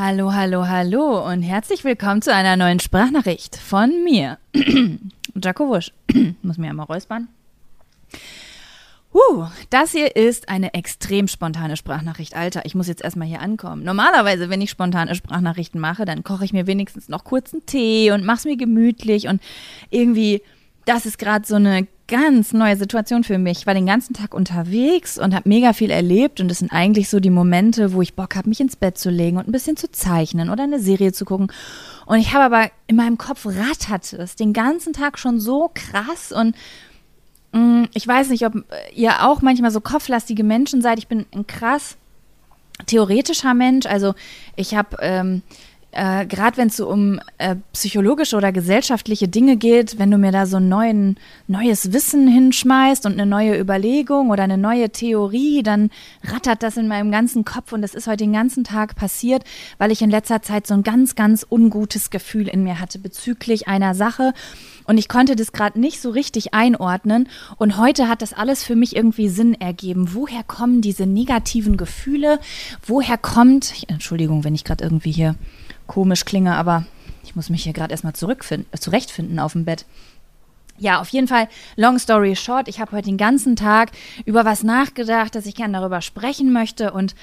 Hallo, hallo, hallo und herzlich willkommen zu einer neuen Sprachnachricht von mir. Jaco Wusch. Muss mir einmal räuspern. Uh, das hier ist eine extrem spontane Sprachnachricht. Alter, ich muss jetzt erstmal hier ankommen. Normalerweise, wenn ich spontane Sprachnachrichten mache, dann koche ich mir wenigstens noch kurz einen Tee und mach's mir gemütlich und irgendwie, das ist gerade so eine ganz neue Situation für mich. Ich war den ganzen Tag unterwegs und habe mega viel erlebt und das sind eigentlich so die Momente, wo ich Bock habe, mich ins Bett zu legen und ein bisschen zu zeichnen oder eine Serie zu gucken. Und ich habe aber in meinem Kopf ratterte es den ganzen Tag schon so krass und Mm, ich weiß nicht, ob ihr auch manchmal so kopflastige Menschen seid. Ich bin ein krass theoretischer Mensch. Also ich habe ähm, äh, gerade wenn es so um äh, psychologische oder gesellschaftliche Dinge geht, wenn du mir da so ein neuen, neues Wissen hinschmeißt und eine neue Überlegung oder eine neue Theorie, dann rattert das in meinem ganzen Kopf und das ist heute den ganzen Tag passiert, weil ich in letzter Zeit so ein ganz, ganz ungutes Gefühl in mir hatte bezüglich einer Sache und ich konnte das gerade nicht so richtig einordnen. Und heute hat das alles für mich irgendwie Sinn ergeben. Woher kommen diese negativen Gefühle? Woher kommt, Entschuldigung, wenn ich gerade irgendwie hier komisch klinge, aber ich muss mich hier gerade erstmal äh, zurechtfinden auf dem Bett. Ja, auf jeden Fall, long story short, ich habe heute den ganzen Tag über was nachgedacht, dass ich gerne darüber sprechen möchte und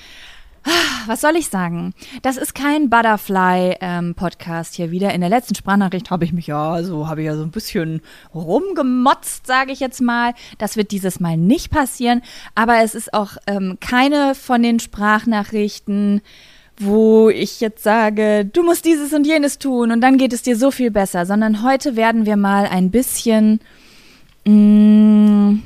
was soll ich sagen? Das ist kein Butterfly-Podcast ähm, hier wieder. In der letzten Sprachnachricht habe ich mich ja so, habe ich ja so ein bisschen rumgemotzt, sage ich jetzt mal. Das wird dieses Mal nicht passieren. Aber es ist auch ähm, keine von den Sprachnachrichten, wo ich jetzt sage, du musst dieses und jenes tun und dann geht es dir so viel besser, sondern heute werden wir mal ein bisschen mm,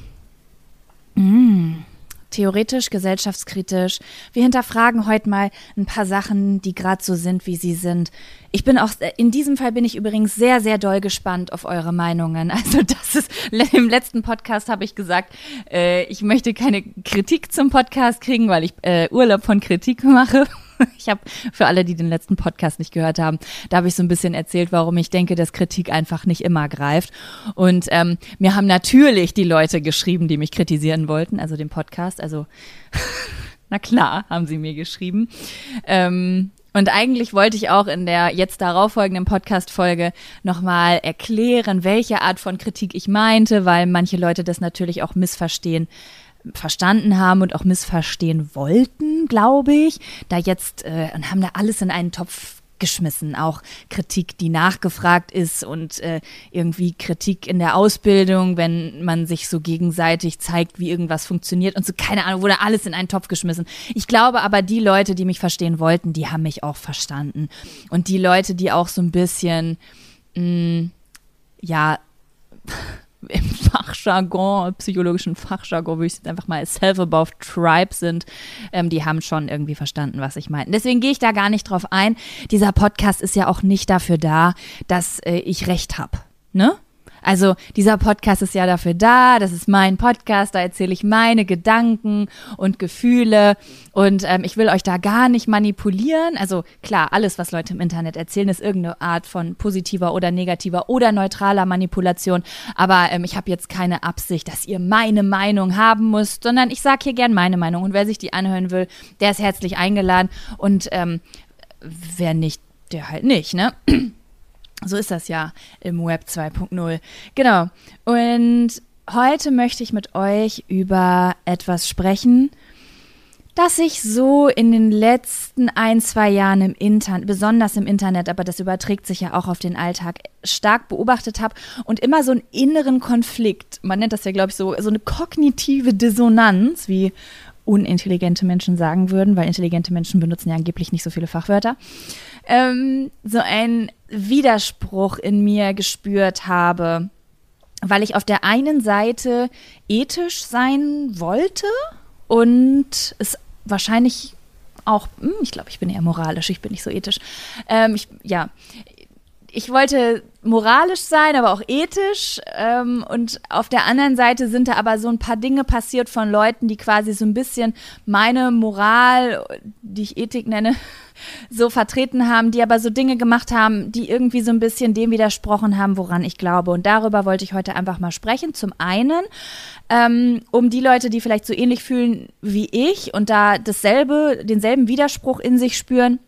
mm, theoretisch, gesellschaftskritisch. Wir hinterfragen heute mal ein paar Sachen, die gerade so sind, wie sie sind. Ich bin auch, in diesem Fall bin ich übrigens sehr, sehr doll gespannt auf eure Meinungen. Also das ist, im letzten Podcast habe ich gesagt, äh, ich möchte keine Kritik zum Podcast kriegen, weil ich äh, Urlaub von Kritik mache. Ich habe für alle, die den letzten Podcast nicht gehört haben, da habe ich so ein bisschen erzählt, warum ich denke, dass Kritik einfach nicht immer greift. Und ähm, mir haben natürlich die Leute geschrieben, die mich kritisieren wollten, also den Podcast. Also na klar, haben sie mir geschrieben. Ähm, und eigentlich wollte ich auch in der jetzt darauffolgenden Podcast-Folge nochmal erklären, welche Art von Kritik ich meinte, weil manche Leute das natürlich auch missverstehen verstanden haben und auch missverstehen wollten, glaube ich, da jetzt äh, und haben da alles in einen Topf geschmissen, auch Kritik, die nachgefragt ist und äh, irgendwie Kritik in der Ausbildung, wenn man sich so gegenseitig zeigt, wie irgendwas funktioniert und so, keine Ahnung, wurde alles in einen Topf geschmissen. Ich glaube aber, die Leute, die mich verstehen wollten, die haben mich auch verstanden. Und die Leute, die auch so ein bisschen, mh, mm, ja, im Fachjargon, psychologischen Fachjargon, würde ich jetzt einfach mal self-above tribe sind, ähm, die haben schon irgendwie verstanden, was ich meine. Deswegen gehe ich da gar nicht drauf ein. Dieser Podcast ist ja auch nicht dafür da, dass äh, ich recht habe. Ne? Also dieser Podcast ist ja dafür da, das ist mein Podcast, da erzähle ich meine Gedanken und Gefühle und ähm, ich will euch da gar nicht manipulieren. Also klar, alles, was Leute im Internet erzählen, ist irgendeine Art von positiver oder negativer oder neutraler Manipulation. Aber ähm, ich habe jetzt keine Absicht, dass ihr meine Meinung haben müsst, sondern ich sage hier gern meine Meinung und wer sich die anhören will, der ist herzlich eingeladen und ähm, wer nicht, der halt nicht, ne? So ist das ja im Web 2.0. Genau. Und heute möchte ich mit euch über etwas sprechen, das ich so in den letzten ein, zwei Jahren im Internet, besonders im Internet, aber das überträgt sich ja auch auf den Alltag, stark beobachtet habe und immer so einen inneren Konflikt, man nennt das ja, glaube ich, so, so eine kognitive Dissonanz, wie unintelligente Menschen sagen würden, weil intelligente Menschen benutzen ja angeblich nicht so viele Fachwörter, ähm, so ein Widerspruch in mir gespürt habe, weil ich auf der einen Seite ethisch sein wollte und es wahrscheinlich auch, hm, ich glaube, ich bin eher moralisch, ich bin nicht so ethisch. Ähm, ich, ja, ich wollte moralisch sein, aber auch ethisch. Ähm, und auf der anderen Seite sind da aber so ein paar Dinge passiert von Leuten, die quasi so ein bisschen meine Moral, die ich Ethik nenne, so vertreten haben, die aber so Dinge gemacht haben, die irgendwie so ein bisschen dem widersprochen haben, woran ich glaube. Und darüber wollte ich heute einfach mal sprechen. Zum einen, ähm, um die Leute, die vielleicht so ähnlich fühlen wie ich und da dasselbe, denselben Widerspruch in sich spüren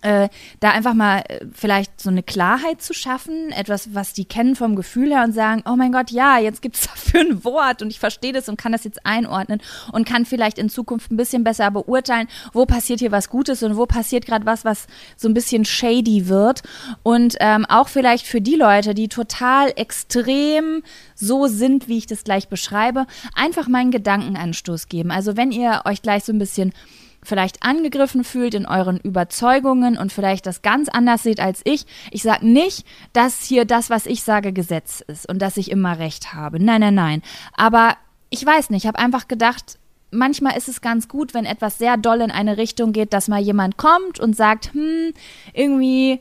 äh, da einfach mal äh, vielleicht so eine Klarheit zu schaffen, etwas, was die kennen vom Gefühl her und sagen, oh mein Gott, ja, jetzt gibt es dafür ein Wort und ich verstehe das und kann das jetzt einordnen und kann vielleicht in Zukunft ein bisschen besser beurteilen, wo passiert hier was Gutes und wo passiert gerade was, was so ein bisschen shady wird. Und ähm, auch vielleicht für die Leute, die total extrem so sind, wie ich das gleich beschreibe, einfach mal einen Gedankenanstoß geben. Also wenn ihr euch gleich so ein bisschen vielleicht angegriffen fühlt in euren Überzeugungen und vielleicht das ganz anders seht als ich. Ich sage nicht, dass hier das, was ich sage, Gesetz ist und dass ich immer recht habe. Nein, nein, nein. Aber ich weiß nicht, ich habe einfach gedacht, manchmal ist es ganz gut, wenn etwas sehr doll in eine Richtung geht, dass mal jemand kommt und sagt, hm, irgendwie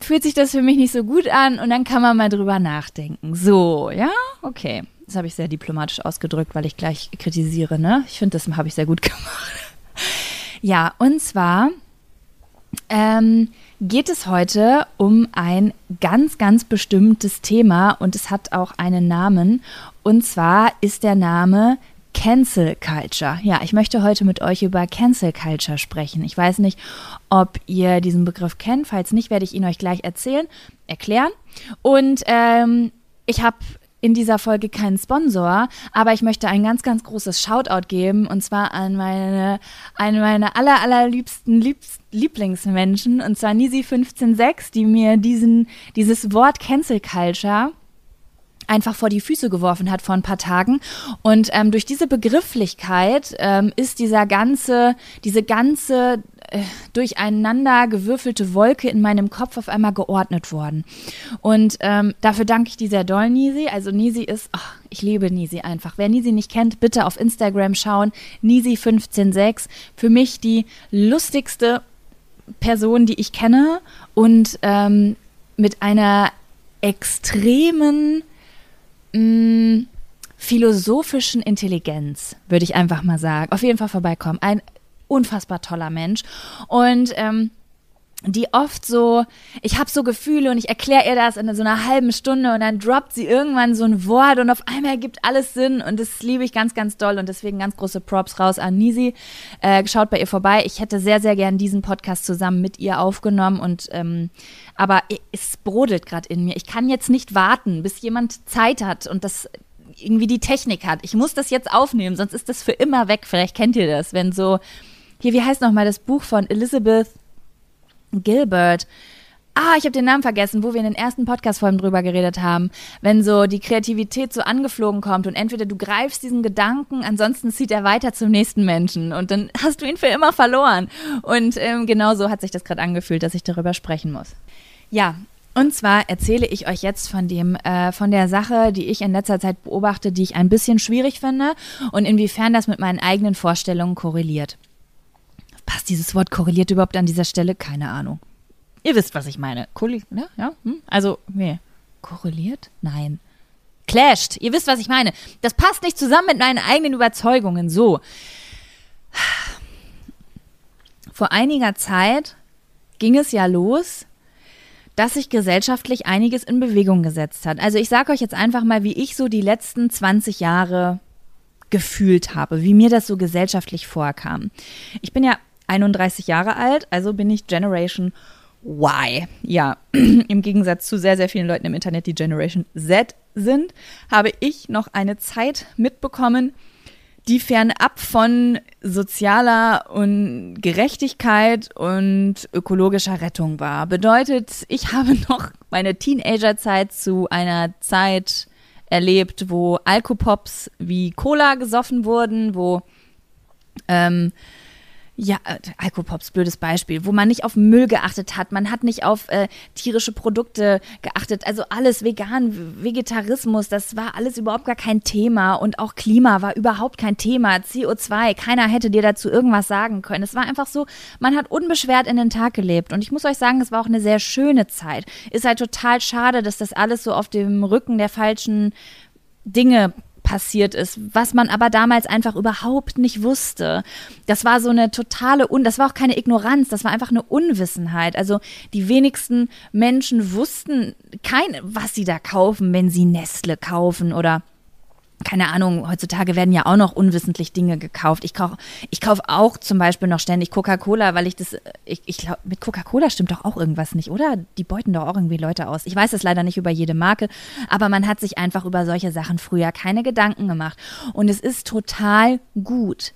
fühlt sich das für mich nicht so gut an und dann kann man mal drüber nachdenken. So, ja, okay. Das habe ich sehr diplomatisch ausgedrückt, weil ich gleich kritisiere, ne? Ich finde, das habe ich sehr gut gemacht. Ja, und zwar ähm, geht es heute um ein ganz, ganz bestimmtes Thema und es hat auch einen Namen. Und zwar ist der Name Cancel Culture. Ja, ich möchte heute mit euch über Cancel Culture sprechen. Ich weiß nicht, ob ihr diesen Begriff kennt. Falls nicht, werde ich ihn euch gleich erzählen, erklären. Und ähm, ich habe in dieser Folge keinen Sponsor, aber ich möchte ein ganz, ganz großes Shoutout geben und zwar an meine, an meine aller, allerliebsten Liebst, Lieblingsmenschen und zwar Nisi156, die mir diesen, dieses Wort Cancel Culture einfach vor die Füße geworfen hat vor ein paar Tagen. Und ähm, durch diese Begrifflichkeit ähm, ist dieser ganze, diese ganze äh, durcheinander gewürfelte Wolke in meinem Kopf auf einmal geordnet worden. Und ähm, dafür danke ich dir sehr doll, Nisi. Also Nisi ist, oh, ich liebe Nisi einfach. Wer Nisi nicht kennt, bitte auf Instagram schauen. Nisi156. Für mich die lustigste Person, die ich kenne und ähm, mit einer extremen mh, mm, philosophischen Intelligenz, würde ich einfach mal sagen. Auf jeden Fall vorbeikommen. Ein unfassbar toller Mensch. Und ähm, die oft so, ich habe so Gefühle und ich erkläre ihr das in so einer halben Stunde und dann droppt sie irgendwann so ein Wort und auf einmal ergibt alles Sinn und das liebe ich ganz, ganz doll und deswegen ganz große Props raus an Nisi. Äh, schaut bei ihr vorbei. Ich hätte sehr, sehr gern diesen Podcast zusammen mit ihr aufgenommen und ähm, aber es brodelt gerade in mir. Ich kann jetzt nicht warten, bis jemand Zeit hat und das irgendwie die Technik hat. Ich muss das jetzt aufnehmen, sonst ist das für immer weg. Vielleicht kennt ihr das, wenn so hier, wie heißt nochmal das Buch von Elizabeth Gilbert? Ah, ich habe den Namen vergessen, wo wir in den ersten Podcast-Folgen drüber geredet haben. Wenn so die Kreativität so angeflogen kommt und entweder du greifst diesen Gedanken, ansonsten zieht er weiter zum nächsten Menschen und dann hast du ihn für immer verloren. Und ähm, genau so hat sich das gerade angefühlt, dass ich darüber sprechen muss. Ja, und zwar erzähle ich euch jetzt von dem, äh, von der Sache, die ich in letzter Zeit beobachte, die ich ein bisschen schwierig finde und inwiefern das mit meinen eigenen Vorstellungen korreliert. Passt dieses Wort korreliert überhaupt an dieser Stelle? Keine Ahnung. Ihr wisst, was ich meine. Korreliert, ne? Ja? Hm? Also, nee. Korreliert? Nein. Clasht. Ihr wisst, was ich meine. Das passt nicht zusammen mit meinen eigenen Überzeugungen. So. Vor einiger Zeit ging es ja los, dass sich gesellschaftlich einiges in Bewegung gesetzt hat. Also ich sage euch jetzt einfach mal, wie ich so die letzten 20 Jahre gefühlt habe, wie mir das so gesellschaftlich vorkam. Ich bin ja 31 Jahre alt, also bin ich Generation Y. Ja, im Gegensatz zu sehr, sehr vielen Leuten im Internet, die Generation Z sind, habe ich noch eine Zeit mitbekommen, die fernab von sozialer und Gerechtigkeit und ökologischer Rettung war. Bedeutet, ich habe noch meine Teenagerzeit zu einer Zeit erlebt, wo Alkopops wie Cola gesoffen wurden, wo ähm, ja, äh, Alkopops, blödes Beispiel, wo man nicht auf Müll geachtet hat, man hat nicht auf äh, tierische Produkte geachtet, also alles vegan, Vegetarismus, das war alles überhaupt gar kein Thema. Und auch Klima war überhaupt kein Thema, CO2, keiner hätte dir dazu irgendwas sagen können. Es war einfach so, man hat unbeschwert in den Tag gelebt. Und ich muss euch sagen, es war auch eine sehr schöne Zeit. Ist halt total schade, dass das alles so auf dem Rücken der falschen Dinge passiert ist, was man aber damals einfach überhaupt nicht wusste. Das war so eine totale Un das war auch keine Ignoranz, das war einfach eine Unwissenheit. Also die wenigsten Menschen wussten kein, was sie da kaufen, wenn sie Nestle kaufen oder keine Ahnung, heutzutage werden ja auch noch unwissentlich Dinge gekauft. Ich kaufe ich kauf auch zum Beispiel noch ständig Coca-Cola, weil ich das, ich, ich glaube, mit Coca-Cola stimmt doch auch irgendwas nicht, oder? Die beuten doch auch irgendwie Leute aus. Ich weiß es leider nicht über jede Marke, aber man hat sich einfach über solche Sachen früher keine Gedanken gemacht. Und es ist total gut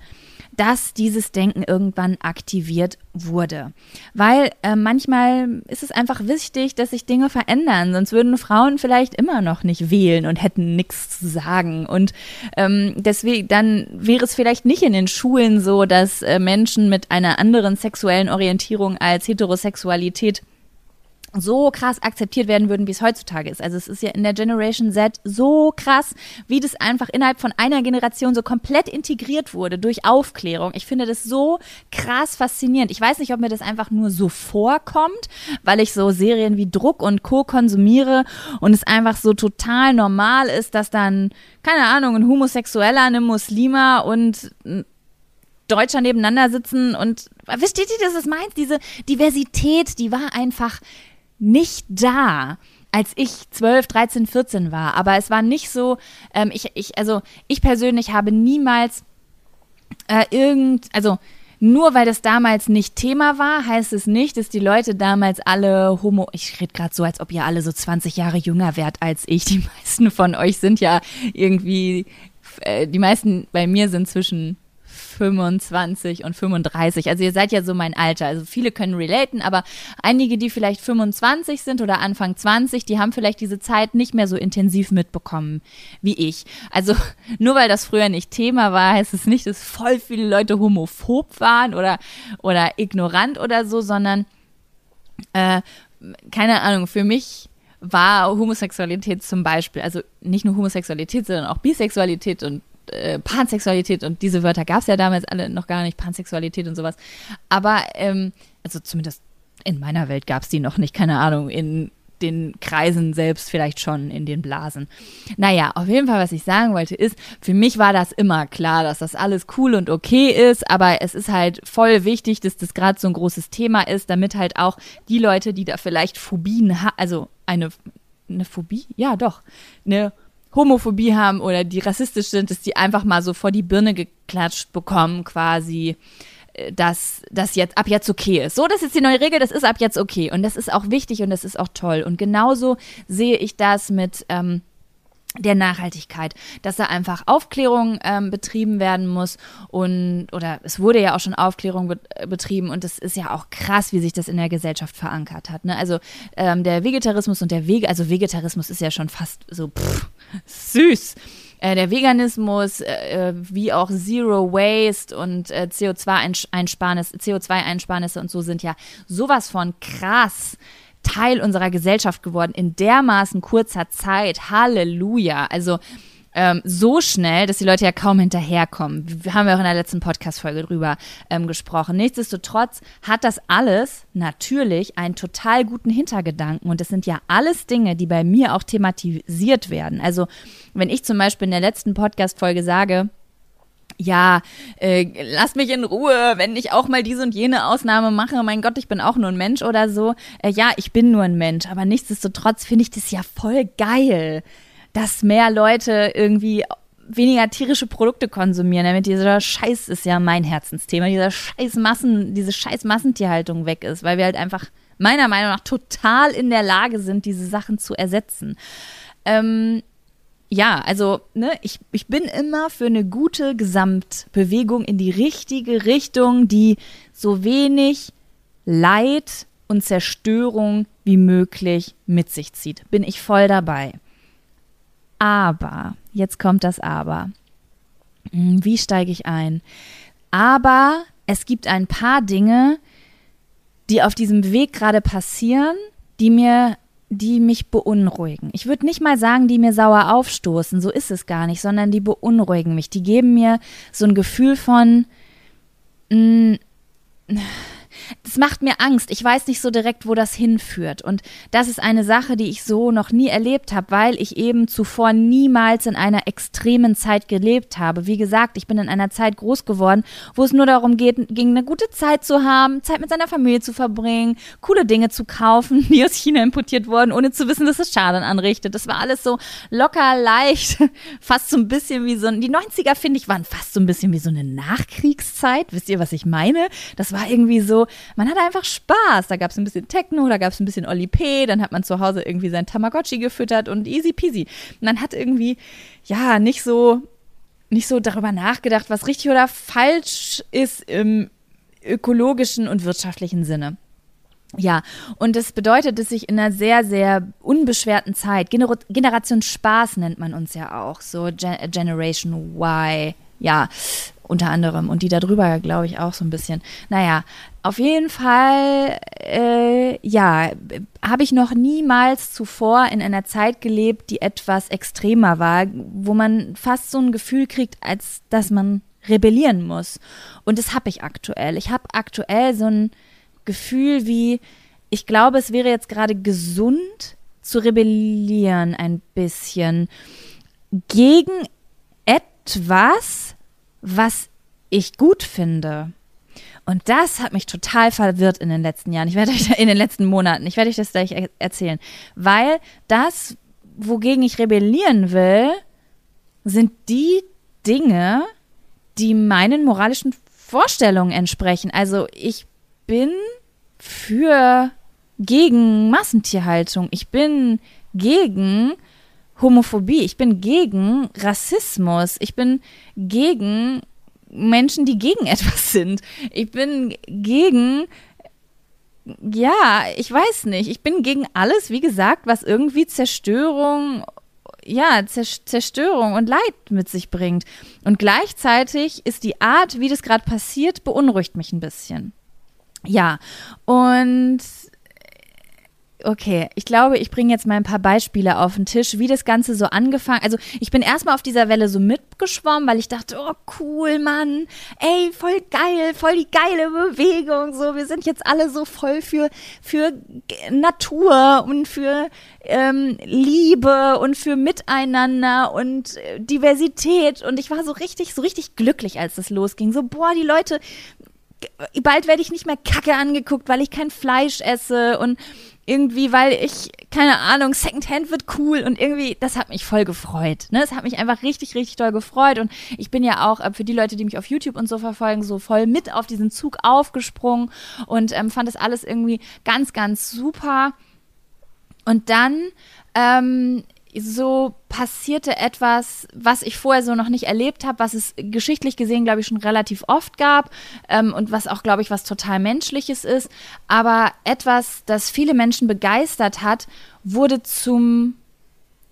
dass dieses Denken irgendwann aktiviert wurde. Weil äh, manchmal ist es einfach wichtig, dass sich Dinge verändern, sonst würden Frauen vielleicht immer noch nicht wählen und hätten nichts zu sagen. Und ähm, deswegen, dann wäre es vielleicht nicht in den Schulen so, dass äh, Menschen mit einer anderen sexuellen Orientierung als Heterosexualität so krass akzeptiert werden würden, wie es heutzutage ist. Also es ist ja in der Generation Z so krass, wie das einfach innerhalb von einer Generation so komplett integriert wurde durch Aufklärung. Ich finde das so krass faszinierend. Ich weiß nicht, ob mir das einfach nur so vorkommt, weil ich so Serien wie Druck und Co. konsumiere und es einfach so total normal ist, dass dann, keine Ahnung, ein Homosexueller, eine Muslima und Deutscher nebeneinander sitzen und versteht ihr, das ist meins? Diese Diversität, die war einfach nicht da als ich 12, 13, 14 war. Aber es war nicht so, ähm, ich, ich, also ich persönlich habe niemals äh, irgend, also nur weil das damals nicht Thema war, heißt es nicht, dass die Leute damals alle homo, ich rede gerade so, als ob ihr alle so 20 Jahre jünger wärt als ich. Die meisten von euch sind ja irgendwie, äh, die meisten bei mir sind zwischen 25 und 35. Also ihr seid ja so mein Alter. Also viele können relaten, aber einige, die vielleicht 25 sind oder Anfang 20, die haben vielleicht diese Zeit nicht mehr so intensiv mitbekommen wie ich. Also nur weil das früher nicht Thema war, heißt es nicht, dass voll viele Leute homophob waren oder, oder ignorant oder so, sondern äh, keine Ahnung, für mich war Homosexualität zum Beispiel, also nicht nur Homosexualität, sondern auch Bisexualität und äh, Pansexualität und diese Wörter gab es ja damals alle noch gar nicht, Pansexualität und sowas. Aber, ähm, also zumindest in meiner Welt gab es die noch nicht, keine Ahnung, in den Kreisen selbst vielleicht schon in den Blasen. Naja, auf jeden Fall, was ich sagen wollte, ist, für mich war das immer klar, dass das alles cool und okay ist, aber es ist halt voll wichtig, dass das gerade so ein großes Thema ist, damit halt auch die Leute, die da vielleicht Phobien haben, also eine, eine Phobie? Ja, doch. Eine Homophobie haben oder die rassistisch sind, dass die einfach mal so vor die Birne geklatscht bekommen, quasi, äh, dass das jetzt ab jetzt okay ist. So, das ist die neue Regel, das ist ab jetzt okay. Und das ist auch wichtig und das ist auch toll. Und genauso sehe ich das mit ähm, der Nachhaltigkeit, dass da einfach Aufklärung ähm, betrieben werden muss und oder es wurde ja auch schon Aufklärung be betrieben und es ist ja auch krass, wie sich das in der Gesellschaft verankert hat. Ne? Also ähm, der Vegetarismus und der Wege, also Vegetarismus ist ja schon fast so pff, süß. Äh, der Veganismus, äh, äh wie auch Zero Waste und äh, CO2-Einsparnisse CO2 und so sind ja sowas von krass Teil unserer Gesellschaft geworden in dermaßen kurzer Zeit. Halleluja. Also ähm, so schnell, dass die Leute ja kaum hinterherkommen. Wir haben ja auch in der letzten Podcast-Folge drüber ähm, gesprochen. Nichtsdestotrotz hat das alles natürlich einen total guten Hintergedanken. Und das sind ja alles Dinge, die bei mir auch thematisiert werden. Also, wenn ich zum Beispiel in der letzten Podcast-Folge sage, ja, äh, lass mich in Ruhe, wenn ich auch mal diese und jene Ausnahme mache, mein Gott, ich bin auch nur ein Mensch oder so. Äh, ja, ich bin nur ein Mensch, aber nichtsdestotrotz finde ich das ja voll geil, dass mehr Leute irgendwie weniger tierische Produkte konsumieren, damit dieser Scheiß ist ja mein Herzensthema, dieser Scheiß Massen, diese Scheiß Massentierhaltung weg ist, weil wir halt einfach meiner Meinung nach total in der Lage sind, diese Sachen zu ersetzen. Ähm, ja, also ne, ich, ich bin immer für eine gute Gesamtbewegung in die richtige Richtung, die so wenig Leid und Zerstörung wie möglich mit sich zieht. Bin ich voll dabei. Aber, jetzt kommt das Aber. Hm, wie steige ich ein? Aber es gibt ein paar Dinge, die auf diesem Weg gerade passieren, die mir die mich beunruhigen. Ich würde nicht mal sagen, die mir sauer aufstoßen, so ist es gar nicht, sondern die beunruhigen mich. Die geben mir so ein Gefühl von, mh, mm, das macht mir Angst. Ich weiß nicht so direkt, wo das hinführt. Und das ist eine Sache, die ich so noch nie erlebt habe, weil ich eben zuvor niemals in einer extremen Zeit gelebt habe. Wie gesagt, ich bin in einer Zeit groß geworden, wo es nur darum geht, ging eine gute Zeit zu haben, Zeit mit seiner Familie zu verbringen, coole Dinge zu kaufen, die aus China importiert wurden, ohne zu wissen, dass es Schaden anrichtet. Das war alles so locker, leicht, fast so ein bisschen wie so ein, die 90er finde ich waren fast so ein bisschen wie so eine Nachkriegszeit. Wisst ihr, was ich meine? Das war irgendwie so, man hatte einfach Spaß. Da gab es ein bisschen Techno, da gab es ein bisschen Oli P, dann hat man zu Hause irgendwie sein Tamagotchi gefüttert und easy peasy. Man hat irgendwie, ja, nicht so, nicht so darüber nachgedacht, was richtig oder falsch ist im ökologischen und wirtschaftlichen Sinne. Ja, und das bedeutet, dass ich in einer sehr, sehr unbeschwerten Zeit, Gener Generation Spaß nennt man uns ja auch, so Gen Generation Y, ja, unter anderem. Und die da drüber, glaube ich, auch so ein bisschen. Naja, auf jeden Fall, äh, ja, habe ich noch niemals zuvor in einer Zeit gelebt, die etwas extremer war, wo man fast so ein Gefühl kriegt, als dass man rebellieren muss. Und das habe ich aktuell. Ich habe aktuell so ein Gefühl wie, ich glaube, es wäre jetzt gerade gesund zu rebellieren ein bisschen gegen etwas, was ich gut finde. Und das hat mich total verwirrt in den letzten Jahren. Ich werde euch in den letzten Monaten, ich werde euch das gleich erzählen, weil das, wogegen ich rebellieren will, sind die Dinge, die meinen moralischen Vorstellungen entsprechen. Also ich bin für gegen Massentierhaltung. Ich bin gegen Homophobie. Ich bin gegen Rassismus. Ich bin gegen Menschen, die gegen etwas sind. Ich bin gegen ja, ich weiß nicht. Ich bin gegen alles, wie gesagt, was irgendwie Zerstörung, ja, Zerstörung und Leid mit sich bringt. Und gleichzeitig ist die Art, wie das gerade passiert, beunruhigt mich ein bisschen. Ja, und okay, ich glaube, ich bringe jetzt mal ein paar Beispiele auf den Tisch, wie das Ganze so angefangen. Also ich bin erstmal auf dieser Welle so mitgeschwommen, weil ich dachte, oh cool, Mann, ey, voll geil, voll die geile Bewegung. So, wir sind jetzt alle so voll für für Natur und für ähm, Liebe und für Miteinander und Diversität. Und ich war so richtig, so richtig glücklich, als das losging. So, boah, die Leute bald werde ich nicht mehr Kacke angeguckt, weil ich kein Fleisch esse und irgendwie, weil ich, keine Ahnung, Secondhand wird cool und irgendwie, das hat mich voll gefreut. Ne? Das hat mich einfach richtig, richtig doll gefreut und ich bin ja auch äh, für die Leute, die mich auf YouTube und so verfolgen, so voll mit auf diesen Zug aufgesprungen und ähm, fand das alles irgendwie ganz, ganz super. Und dann ähm, so passierte etwas, was ich vorher so noch nicht erlebt habe, was es geschichtlich gesehen, glaube ich, schon relativ oft gab ähm, und was auch, glaube ich, was total Menschliches ist. Aber etwas, das viele Menschen begeistert hat, wurde zum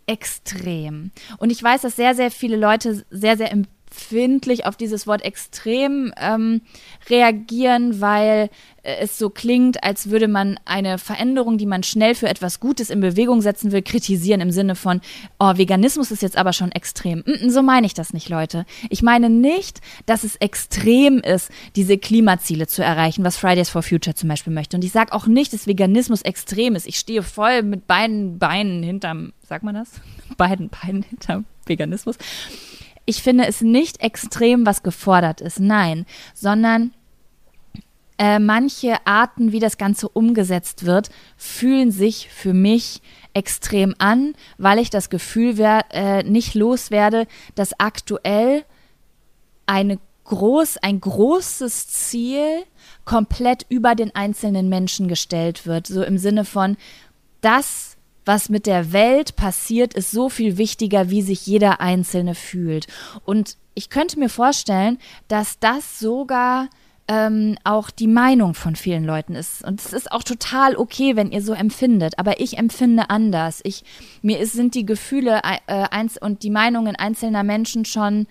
Extrem. Und ich weiß, dass sehr, sehr viele Leute sehr, sehr empfindlich auf dieses Wort extrem ähm, reagieren, weil äh, es so klingt, als würde man eine Veränderung, die man schnell für etwas Gutes in Bewegung setzen will, kritisieren im Sinne von, oh, Veganismus ist jetzt aber schon extrem. so meine ich das nicht, Leute. Ich meine nicht, dass es extrem ist, diese Klimaziele zu erreichen, was Fridays for Future zum Beispiel möchte. Und ich sage auch nicht, dass Veganismus extrem ist. Ich stehe voll mit beiden Beinen hinterm, sagt man das? Beiden Beinen hinterm Veganismus ich finde es nicht extrem, was gefordert ist, nein, sondern äh, manche Arten, wie das Ganze umgesetzt wird, fühlen sich für mich extrem an, weil ich das Gefühl äh, nicht loswerde, dass aktuell eine groß, ein großes Ziel komplett über den einzelnen Menschen gestellt wird. So im Sinne von, das was mit der Welt passiert, ist so viel wichtiger, wie sich jeder Einzelne fühlt. Und ich könnte mir vorstellen, dass das sogar ähm, auch die Meinung von vielen Leuten ist. Und es ist auch total okay, wenn ihr so empfindet. Aber ich empfinde anders. Ich, mir ist, sind die Gefühle äh, eins und die Meinungen einzelner Menschen schon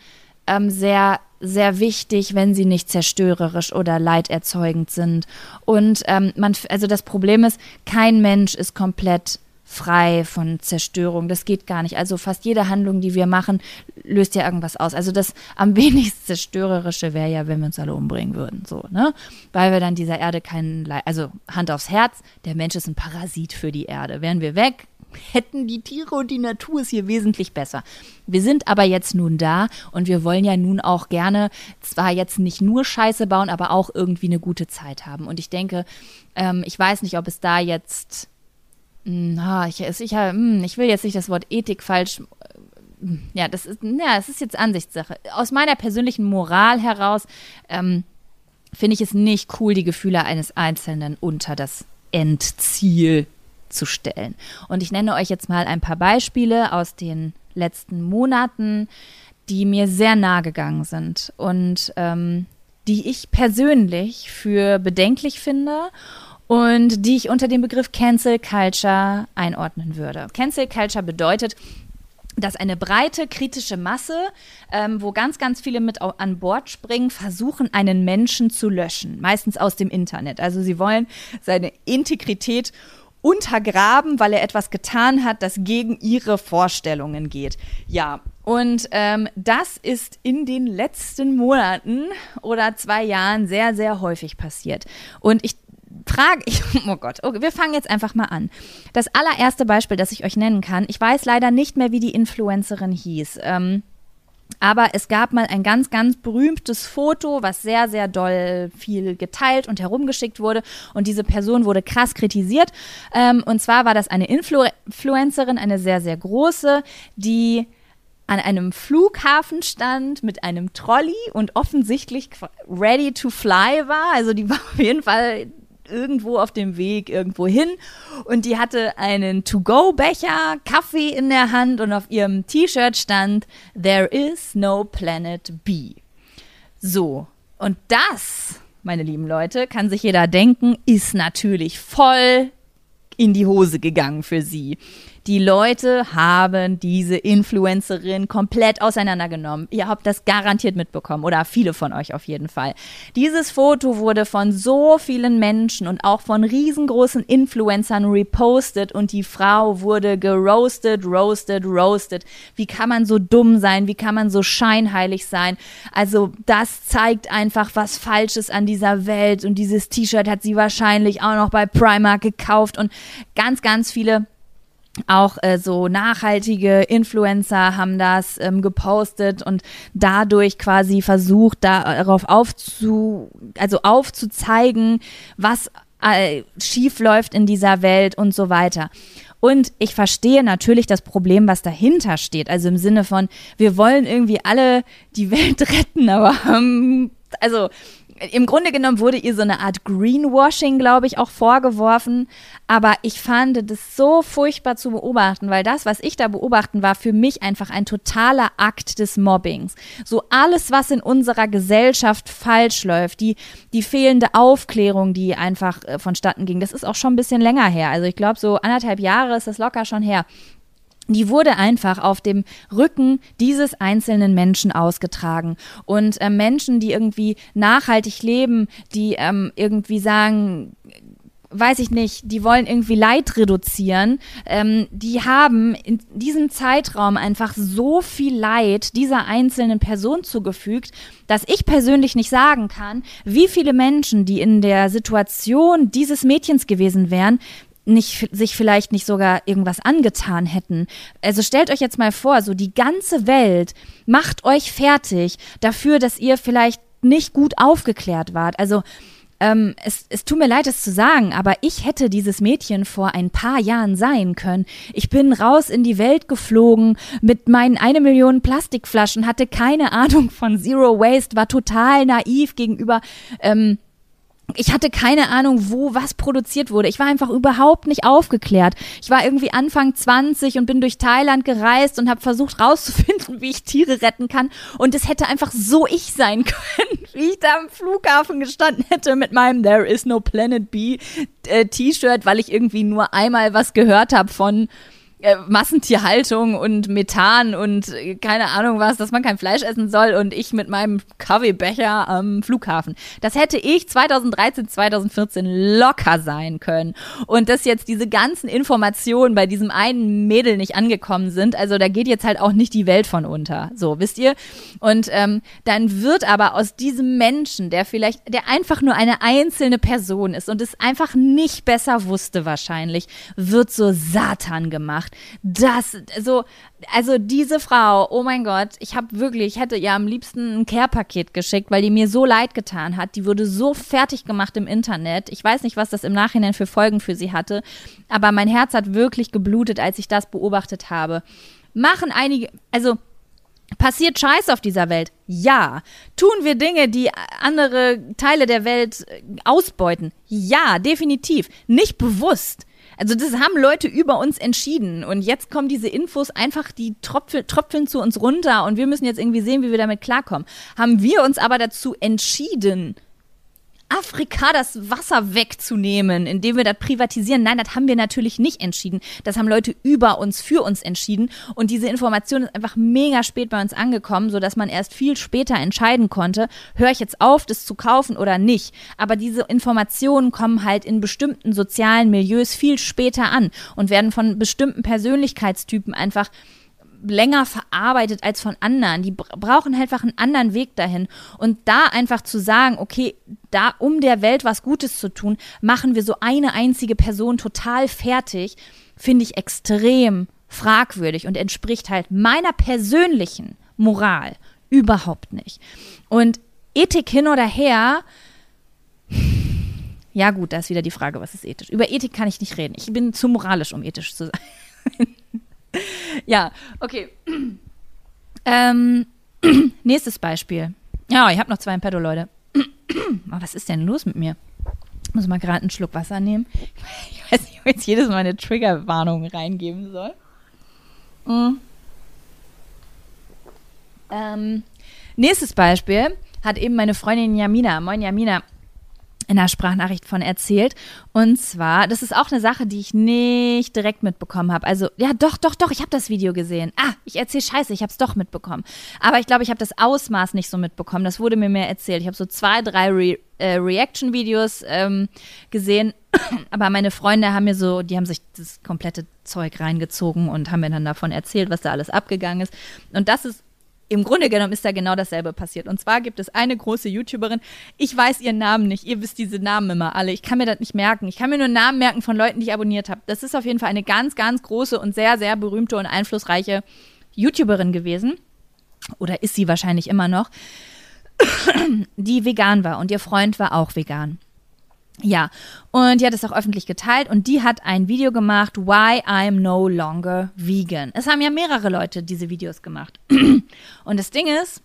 ähm, sehr sehr wichtig, wenn sie nicht zerstörerisch oder leiderzeugend sind. Und ähm, man, also das Problem ist, kein Mensch ist komplett frei von Zerstörung. Das geht gar nicht. Also fast jede Handlung, die wir machen, löst ja irgendwas aus. Also das am wenigst zerstörerische wäre ja, wenn wir uns alle umbringen würden, so, ne? Weil wir dann dieser Erde keinen, Le also Hand aufs Herz, der Mensch ist ein Parasit für die Erde. Wären wir weg, hätten die Tiere und die Natur es hier wesentlich besser. Wir sind aber jetzt nun da und wir wollen ja nun auch gerne zwar jetzt nicht nur Scheiße bauen, aber auch irgendwie eine gute Zeit haben. Und ich denke, ähm, ich weiß nicht, ob es da jetzt na, ich, ich, hm, ich will jetzt nicht das Wort Ethik falsch. Äh, ja, das ist, ja, es ist jetzt Ansichtssache. Aus meiner persönlichen Moral heraus ähm, finde ich es nicht cool, die Gefühle eines Einzelnen unter das Endziel zu stellen. Und ich nenne euch jetzt mal ein paar Beispiele aus den letzten Monaten, die mir sehr nahe gegangen sind und ähm, die ich persönlich für bedenklich finde und die ich unter dem Begriff Cancel Culture einordnen würde. Cancel Culture bedeutet, dass eine breite kritische Masse, ähm, wo ganz, ganz viele mit an Bord springen, versuchen, einen Menschen zu löschen, meistens aus dem Internet. Also sie wollen seine Integrität untergraben, weil er etwas getan hat, das gegen ihre Vorstellungen geht. Ja, und ähm, das ist in den letzten Monaten oder zwei Jahren sehr, sehr häufig passiert. Und ich frage ich, oh Gott, okay, wir fangen jetzt einfach mal an. Das allererste Beispiel, das ich euch nennen kann, ich weiß leider nicht mehr, wie die Influencerin hieß. Ähm, aber es gab mal ein ganz, ganz berühmtes Foto, was sehr, sehr doll viel geteilt und herumgeschickt wurde. Und diese Person wurde krass kritisiert. Ähm, und zwar war das eine Influ Influencerin, eine sehr, sehr große, die an einem Flughafen stand mit einem Trolley und offensichtlich ready to fly war. Also die war auf jeden Fall irgendwo auf dem Weg irgendwo hin und die hatte einen To-Go-Becher, Kaffee in der Hand und auf ihrem T-Shirt stand There is no planet B. So, und das, meine lieben Leute, kann sich jeder denken, ist natürlich voll in die Hose gegangen für sie. Die Leute haben diese Influencerin komplett auseinandergenommen. Ihr habt das garantiert mitbekommen oder viele von euch auf jeden Fall. Dieses Foto wurde von so vielen Menschen und auch von riesengroßen Influencern repostet und die Frau wurde geroastet, roasted, roasted. Wie kann man so dumm sein? Wie kann man so scheinheilig sein? Also das zeigt einfach was Falsches an dieser Welt und dieses T-Shirt hat sie wahrscheinlich auch noch bei Primark gekauft und ganz, ganz viele auch äh, so nachhaltige Influencer haben das ähm, gepostet und dadurch quasi versucht, darauf aufzu, also aufzuzeigen, was äh, schief läuft in dieser Welt und so weiter. Und ich verstehe natürlich das Problem, was dahinter steht. Also im Sinne von, wir wollen irgendwie alle die Welt retten, aber ähm, also im Grunde genommen wurde ihr so eine Art Greenwashing, glaube ich, auch vorgeworfen. Aber ich fand das so furchtbar zu beobachten, weil das, was ich da beobachten, war für mich einfach ein totaler Akt des Mobbings. So alles, was in unserer Gesellschaft falsch läuft, die, die fehlende Aufklärung, die einfach äh, vonstatten ging, das ist auch schon ein bisschen länger her. Also ich glaube, so anderthalb Jahre ist das locker schon her die wurde einfach auf dem Rücken dieses einzelnen Menschen ausgetragen. Und äh, Menschen, die irgendwie nachhaltig leben, die ähm, irgendwie sagen, weiß ich nicht, die wollen irgendwie Leid reduzieren, ähm, die haben in diesem Zeitraum einfach so viel Leid dieser einzelnen Person zugefügt, dass ich persönlich nicht sagen kann, wie viele Menschen, die in der Situation dieses Mädchens gewesen wären, nicht, sich vielleicht nicht sogar irgendwas angetan hätten. Also stellt euch jetzt mal vor, so die ganze Welt macht euch fertig dafür, dass ihr vielleicht nicht gut aufgeklärt wart. Also ähm, es, es tut mir leid, es zu sagen, aber ich hätte dieses Mädchen vor ein paar Jahren sein können. Ich bin raus in die Welt geflogen mit meinen eine Million Plastikflaschen, hatte keine Ahnung von Zero Waste, war total naiv gegenüber ähm, ich hatte keine Ahnung, wo was produziert wurde. Ich war einfach überhaupt nicht aufgeklärt. Ich war irgendwie Anfang 20 und bin durch Thailand gereist und habe versucht rauszufinden, wie ich Tiere retten kann. Und es hätte einfach so ich sein können, wie ich da am Flughafen gestanden hätte mit meinem There is no Planet B äh, T-Shirt, weil ich irgendwie nur einmal was gehört habe von äh, Massentierhaltung und Methan und äh, keine Ahnung was, dass man kein Fleisch essen soll und ich mit meinem Kaffeebecher am Flughafen. Das hätte ich 2013, 2014 locker sein können. Und dass jetzt diese ganzen Informationen bei diesem einen Mädel nicht angekommen sind, also da geht jetzt halt auch nicht die Welt von unter. So, wisst ihr? Und ähm, dann wird aber aus diesem Menschen, der vielleicht, der einfach nur eine einzelne Person ist und es einfach nicht besser wusste wahrscheinlich, wird so Satan gemacht gemacht. Das, so, also diese Frau, oh mein Gott, ich habe wirklich, ich hätte ihr am liebsten ein Care-Paket geschickt, weil die mir so leid getan hat. Die wurde so fertig gemacht im Internet. Ich weiß nicht, was das im Nachhinein für Folgen für sie hatte, aber mein Herz hat wirklich geblutet, als ich das beobachtet habe. Machen einige, also Passiert Scheiß auf dieser Welt? Ja. Tun wir Dinge, die andere Teile der Welt ausbeuten? Ja, definitiv. Nicht bewusst. Also das haben Leute über uns entschieden und jetzt kommen diese Infos einfach, die tröpfeln, tröpfeln zu uns runter und wir müssen jetzt irgendwie sehen, wie wir damit klarkommen. Haben wir uns aber dazu entschieden, Afrika das Wasser wegzunehmen, indem wir das privatisieren. Nein, das haben wir natürlich nicht entschieden. Das haben Leute über uns, für uns entschieden. Und diese Information ist einfach mega spät bei uns angekommen, sodass man erst viel später entscheiden konnte, höre ich jetzt auf, das zu kaufen oder nicht. Aber diese Informationen kommen halt in bestimmten sozialen Milieus viel später an und werden von bestimmten Persönlichkeitstypen einfach länger verarbeitet als von anderen. Die brauchen halt einfach einen anderen Weg dahin. Und da einfach zu sagen, okay, da, um der Welt was Gutes zu tun, machen wir so eine einzige Person total fertig, finde ich extrem fragwürdig und entspricht halt meiner persönlichen Moral überhaupt nicht. Und Ethik hin oder her, ja gut, da ist wieder die Frage, was ist ethisch. Über Ethik kann ich nicht reden. Ich bin zu moralisch, um ethisch zu sein. ja, okay. Ähm, nächstes Beispiel. Ja, ich habe noch zwei im Petto, Leute. oh, was ist denn los mit mir? Ich muss mal gerade einen Schluck Wasser nehmen. Ich weiß nicht, ob ich jetzt jedes Mal eine Triggerwarnung reingeben soll. Mhm. Ähm, nächstes Beispiel hat eben meine Freundin Jamina, moin Jamina, in der Sprachnachricht von erzählt. Und zwar, das ist auch eine Sache, die ich nicht direkt mitbekommen habe. Also, ja, doch, doch, doch, ich habe das Video gesehen. Ah, ich erzähle Scheiße, ich habe es doch mitbekommen. Aber ich glaube, ich habe das Ausmaß nicht so mitbekommen. Das wurde mir mehr erzählt. Ich habe so zwei, drei Re äh, Reaction-Videos ähm, gesehen. Aber meine Freunde haben mir so, die haben sich das komplette Zeug reingezogen und haben mir dann davon erzählt, was da alles abgegangen ist. Und das ist im Grunde genommen ist da genau dasselbe passiert. Und zwar gibt es eine große YouTuberin, ich weiß ihren Namen nicht, ihr wisst diese Namen immer alle, ich kann mir das nicht merken. Ich kann mir nur Namen merken von Leuten, die ich abonniert habe. Das ist auf jeden Fall eine ganz, ganz große und sehr, sehr berühmte und einflussreiche YouTuberin gewesen. Oder ist sie wahrscheinlich immer noch, die vegan war und ihr Freund war auch vegan. Ja, und die hat es auch öffentlich geteilt und die hat ein Video gemacht, Why I'm No Longer Vegan. Es haben ja mehrere Leute diese Videos gemacht. Und das Ding ist,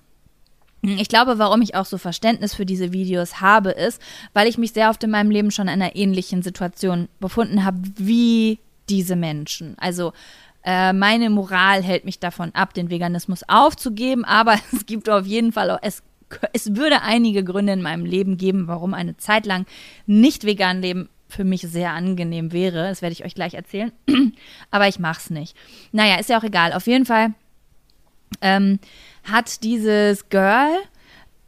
ich glaube, warum ich auch so Verständnis für diese Videos habe, ist, weil ich mich sehr oft in meinem Leben schon in einer ähnlichen Situation befunden habe wie diese Menschen. Also äh, meine Moral hält mich davon ab, den Veganismus aufzugeben, aber es gibt auf jeden Fall auch, es es würde einige Gründe in meinem Leben geben, warum eine Zeit lang nicht vegan leben für mich sehr angenehm wäre. Das werde ich euch gleich erzählen. Aber ich mache es nicht. Naja, ist ja auch egal. Auf jeden Fall ähm, hat dieses Girl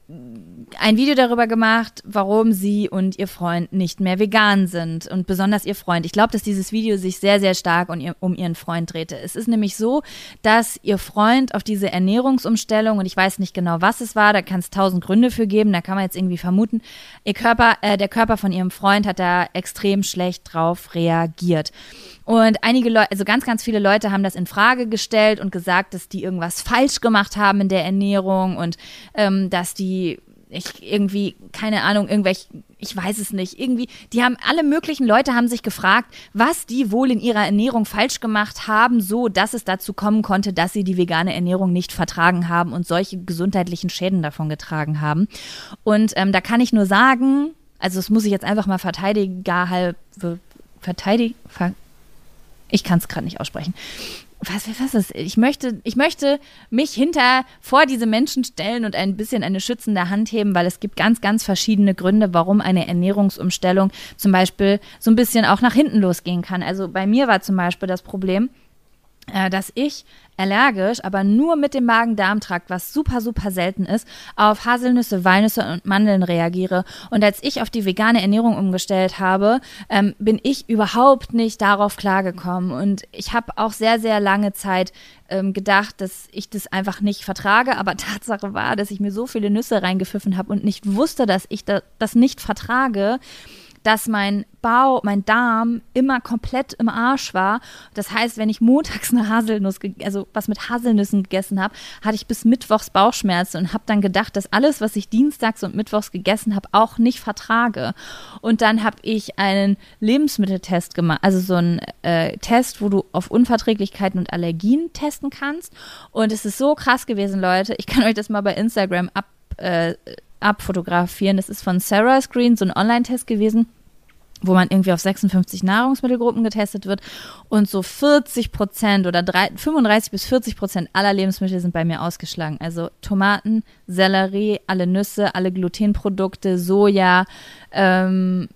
ein Video darüber gemacht, warum sie und ihr Freund nicht mehr vegan sind und besonders ihr Freund. Ich glaube, dass dieses Video sich sehr, sehr stark um, ihr, um ihren Freund drehte. Es ist nämlich so, dass ihr Freund auf diese Ernährungsumstellung und ich weiß nicht genau, was es war, da kann es tausend Gründe für geben, da kann man jetzt irgendwie vermuten, ihr Körper, äh, der Körper von ihrem Freund hat da extrem schlecht drauf reagiert. Und einige Leute, also ganz, ganz viele Leute haben das in Frage gestellt und gesagt, dass die irgendwas falsch gemacht haben in der Ernährung und ähm, dass die ich irgendwie, keine Ahnung, irgendwelche, ich weiß es nicht, irgendwie, die haben, alle möglichen Leute haben sich gefragt, was die wohl in ihrer Ernährung falsch gemacht haben, so dass es dazu kommen konnte, dass sie die vegane Ernährung nicht vertragen haben und solche gesundheitlichen Schäden davon getragen haben. Und ähm, da kann ich nur sagen, also das muss ich jetzt einfach mal Verteidiger halb, verteidigen, ver, ich kann es gerade nicht aussprechen. Was, was ist? Ich möchte, ich möchte mich hinter vor diese Menschen stellen und ein bisschen eine schützende Hand heben, weil es gibt ganz, ganz verschiedene Gründe, warum eine Ernährungsumstellung zum Beispiel so ein bisschen auch nach hinten losgehen kann. Also bei mir war zum Beispiel das Problem, dass ich allergisch, aber nur mit dem Magen-Darm-Trakt, was super, super selten ist, auf Haselnüsse, Walnüsse und Mandeln reagiere. Und als ich auf die vegane Ernährung umgestellt habe, ähm, bin ich überhaupt nicht darauf klargekommen. Und ich habe auch sehr, sehr lange Zeit ähm, gedacht, dass ich das einfach nicht vertrage. Aber Tatsache war, dass ich mir so viele Nüsse reingepfiffen habe und nicht wusste, dass ich da, das nicht vertrage dass mein Bauch, mein Darm immer komplett im Arsch war. Das heißt, wenn ich montags eine Haselnuss, also was mit Haselnüssen gegessen habe, hatte ich bis Mittwochs Bauchschmerzen und habe dann gedacht, dass alles, was ich dienstags und mittwochs gegessen habe, auch nicht vertrage. Und dann habe ich einen Lebensmitteltest gemacht, also so einen äh, Test, wo du auf Unverträglichkeiten und Allergien testen kannst. Und es ist so krass gewesen, Leute. Ich kann euch das mal bei Instagram ab äh, abfotografieren. Das ist von Sarah Screen, so ein Online-Test gewesen wo man irgendwie auf 56 Nahrungsmittelgruppen getestet wird und so 40 Prozent oder 3, 35 bis 40 Prozent aller Lebensmittel sind bei mir ausgeschlagen. Also Tomaten, Sellerie, alle Nüsse, alle Glutenprodukte, Soja, ähm,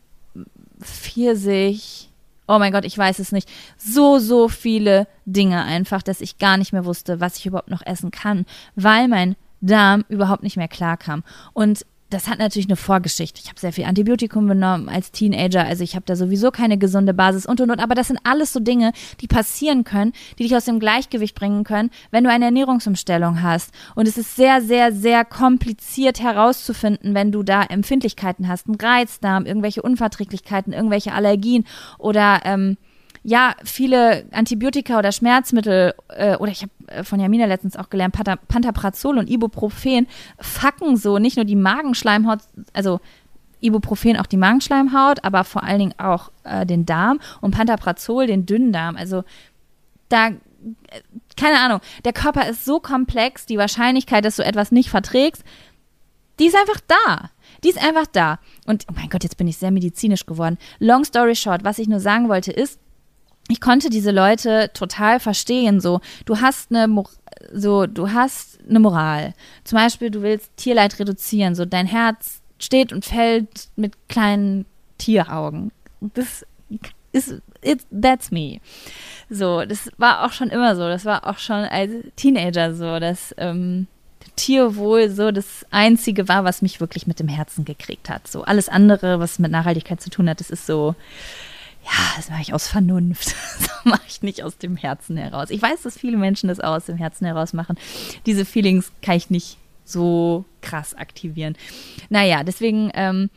Pfirsich, oh mein Gott, ich weiß es nicht. So, so viele Dinge einfach, dass ich gar nicht mehr wusste, was ich überhaupt noch essen kann, weil mein Darm überhaupt nicht mehr klarkam. Und das hat natürlich eine Vorgeschichte. Ich habe sehr viel Antibiotikum genommen als Teenager, also ich habe da sowieso keine gesunde Basis und und und. Aber das sind alles so Dinge, die passieren können, die dich aus dem Gleichgewicht bringen können, wenn du eine Ernährungsumstellung hast. Und es ist sehr, sehr, sehr kompliziert herauszufinden, wenn du da Empfindlichkeiten hast, einen Reizdarm, irgendwelche Unverträglichkeiten, irgendwelche Allergien oder ähm, ja, viele Antibiotika oder Schmerzmittel, äh, oder ich habe äh, von Jamina letztens auch gelernt, Pantaprazol und Ibuprofen fucken so nicht nur die Magenschleimhaut, also Ibuprofen auch die Magenschleimhaut, aber vor allen Dingen auch äh, den Darm und Pantaprazol den Dünndarm. Also da, äh, keine Ahnung, der Körper ist so komplex, die Wahrscheinlichkeit, dass du etwas nicht verträgst, die ist einfach da. Die ist einfach da. Und, oh mein Gott, jetzt bin ich sehr medizinisch geworden. Long story short, was ich nur sagen wollte ist, ich konnte diese Leute total verstehen. So, du hast eine, so, du hast eine Moral. Zum Beispiel, du willst Tierleid reduzieren. So, dein Herz steht und fällt mit kleinen Tieraugen. Das ist, it, that's me. So, das war auch schon immer so. Das war auch schon als Teenager so, dass ähm, Tierwohl so das Einzige war, was mich wirklich mit dem Herzen gekriegt hat. So alles andere, was mit Nachhaltigkeit zu tun hat, das ist so, ja, das mache ich aus Vernunft. Das mache ich nicht aus dem Herzen heraus. Ich weiß, dass viele Menschen das auch aus dem Herzen heraus machen. Diese Feelings kann ich nicht so krass aktivieren. Naja, deswegen ähm,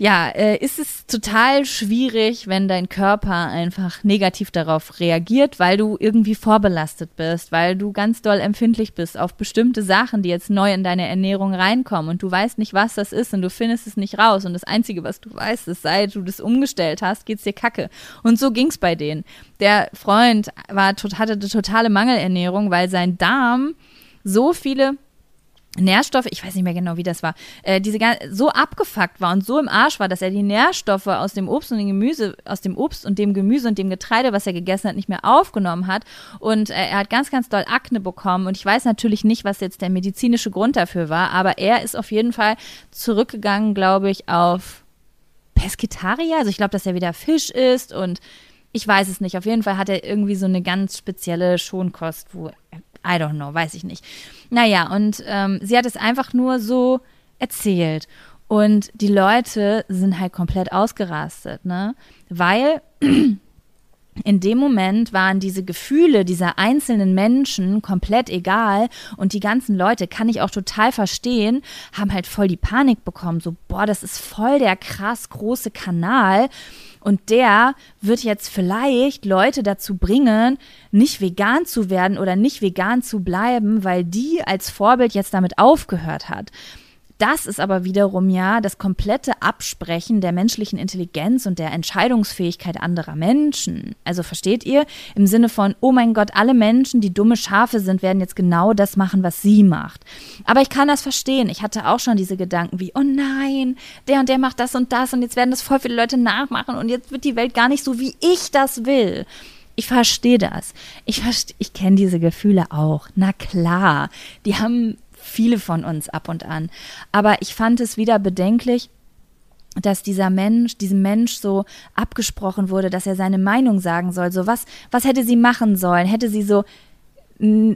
ja, äh, ist es total schwierig, wenn dein Körper einfach negativ darauf reagiert, weil du irgendwie vorbelastet bist, weil du ganz doll empfindlich bist auf bestimmte Sachen, die jetzt neu in deine Ernährung reinkommen und du weißt nicht, was das ist und du findest es nicht raus und das Einzige, was du weißt, ist, seit du das umgestellt hast, geht's dir kacke. Und so ging's bei denen. Der Freund war, hatte eine totale Mangelernährung, weil sein Darm so viele Nährstoffe, ich weiß nicht mehr genau, wie das war, äh, diese so abgefuckt war und so im Arsch war, dass er die Nährstoffe aus dem Obst und dem Gemüse, aus dem Obst und dem Gemüse und dem Getreide, was er gegessen hat, nicht mehr aufgenommen hat. Und äh, er hat ganz, ganz doll Akne bekommen. Und ich weiß natürlich nicht, was jetzt der medizinische Grund dafür war, aber er ist auf jeden Fall zurückgegangen, glaube ich, auf Pesketarier. Also ich glaube, dass er wieder Fisch isst und ich weiß es nicht. Auf jeden Fall hat er irgendwie so eine ganz spezielle Schonkost, wo I don't know, weiß ich nicht. Naja, und ähm, sie hat es einfach nur so erzählt. Und die Leute sind halt komplett ausgerastet, ne? Weil in dem Moment waren diese Gefühle dieser einzelnen Menschen komplett egal und die ganzen Leute, kann ich auch total verstehen, haben halt voll die Panik bekommen. So, boah, das ist voll der krass große Kanal und der wird jetzt vielleicht Leute dazu bringen, nicht vegan zu werden oder nicht vegan zu bleiben, weil die als Vorbild jetzt damit aufgehört hat. Das ist aber wiederum ja das komplette Absprechen der menschlichen Intelligenz und der Entscheidungsfähigkeit anderer Menschen. Also versteht ihr? Im Sinne von, oh mein Gott, alle Menschen, die dumme Schafe sind, werden jetzt genau das machen, was sie macht. Aber ich kann das verstehen. Ich hatte auch schon diese Gedanken wie, oh nein, der und der macht das und das und jetzt werden das voll viele Leute nachmachen und jetzt wird die Welt gar nicht so, wie ich das will. Ich verstehe das. Ich, verste ich kenne diese Gefühle auch. Na klar. Die haben viele von uns ab und an. Aber ich fand es wieder bedenklich, dass dieser Mensch, diesem Mensch so abgesprochen wurde, dass er seine Meinung sagen soll. So was, was hätte sie machen sollen? Hätte sie so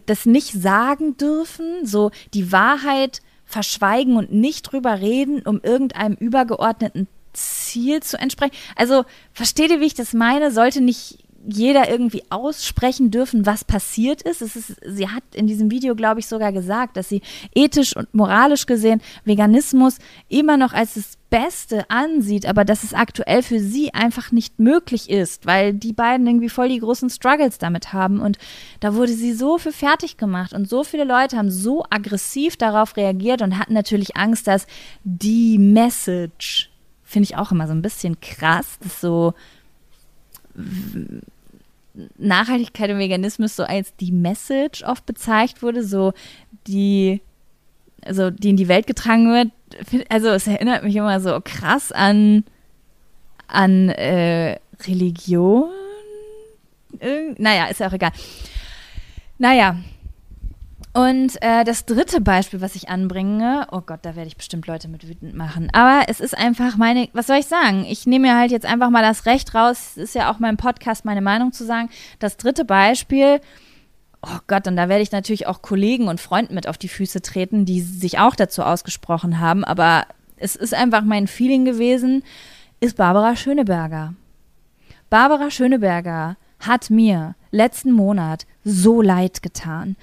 das nicht sagen dürfen, so die Wahrheit verschweigen und nicht drüber reden, um irgendeinem übergeordneten Ziel zu entsprechen. Also versteht ihr, wie ich das meine? Sollte nicht jeder irgendwie aussprechen dürfen, was passiert ist. ist. Sie hat in diesem Video, glaube ich, sogar gesagt, dass sie ethisch und moralisch gesehen Veganismus immer noch als das Beste ansieht, aber dass es aktuell für sie einfach nicht möglich ist, weil die beiden irgendwie voll die großen Struggles damit haben. Und da wurde sie so für fertig gemacht und so viele Leute haben so aggressiv darauf reagiert und hatten natürlich Angst, dass die Message, finde ich auch immer so ein bisschen krass, dass so Nachhaltigkeit und Veganismus so als die Message oft bezeichnet wurde, so die, also die in die Welt getragen wird. Also es erinnert mich immer so krass an, an äh, Religion. Irgend, naja, ist ja auch egal. Naja, und äh, das dritte Beispiel, was ich anbringe, oh Gott, da werde ich bestimmt Leute mit wütend machen. Aber es ist einfach meine, was soll ich sagen? Ich nehme mir halt jetzt einfach mal das Recht raus, es ist ja auch mein Podcast, meine Meinung zu sagen. Das dritte Beispiel, oh Gott, und da werde ich natürlich auch Kollegen und Freunden mit auf die Füße treten, die sich auch dazu ausgesprochen haben. Aber es ist einfach mein Feeling gewesen, ist Barbara Schöneberger. Barbara Schöneberger hat mir letzten Monat so leid getan.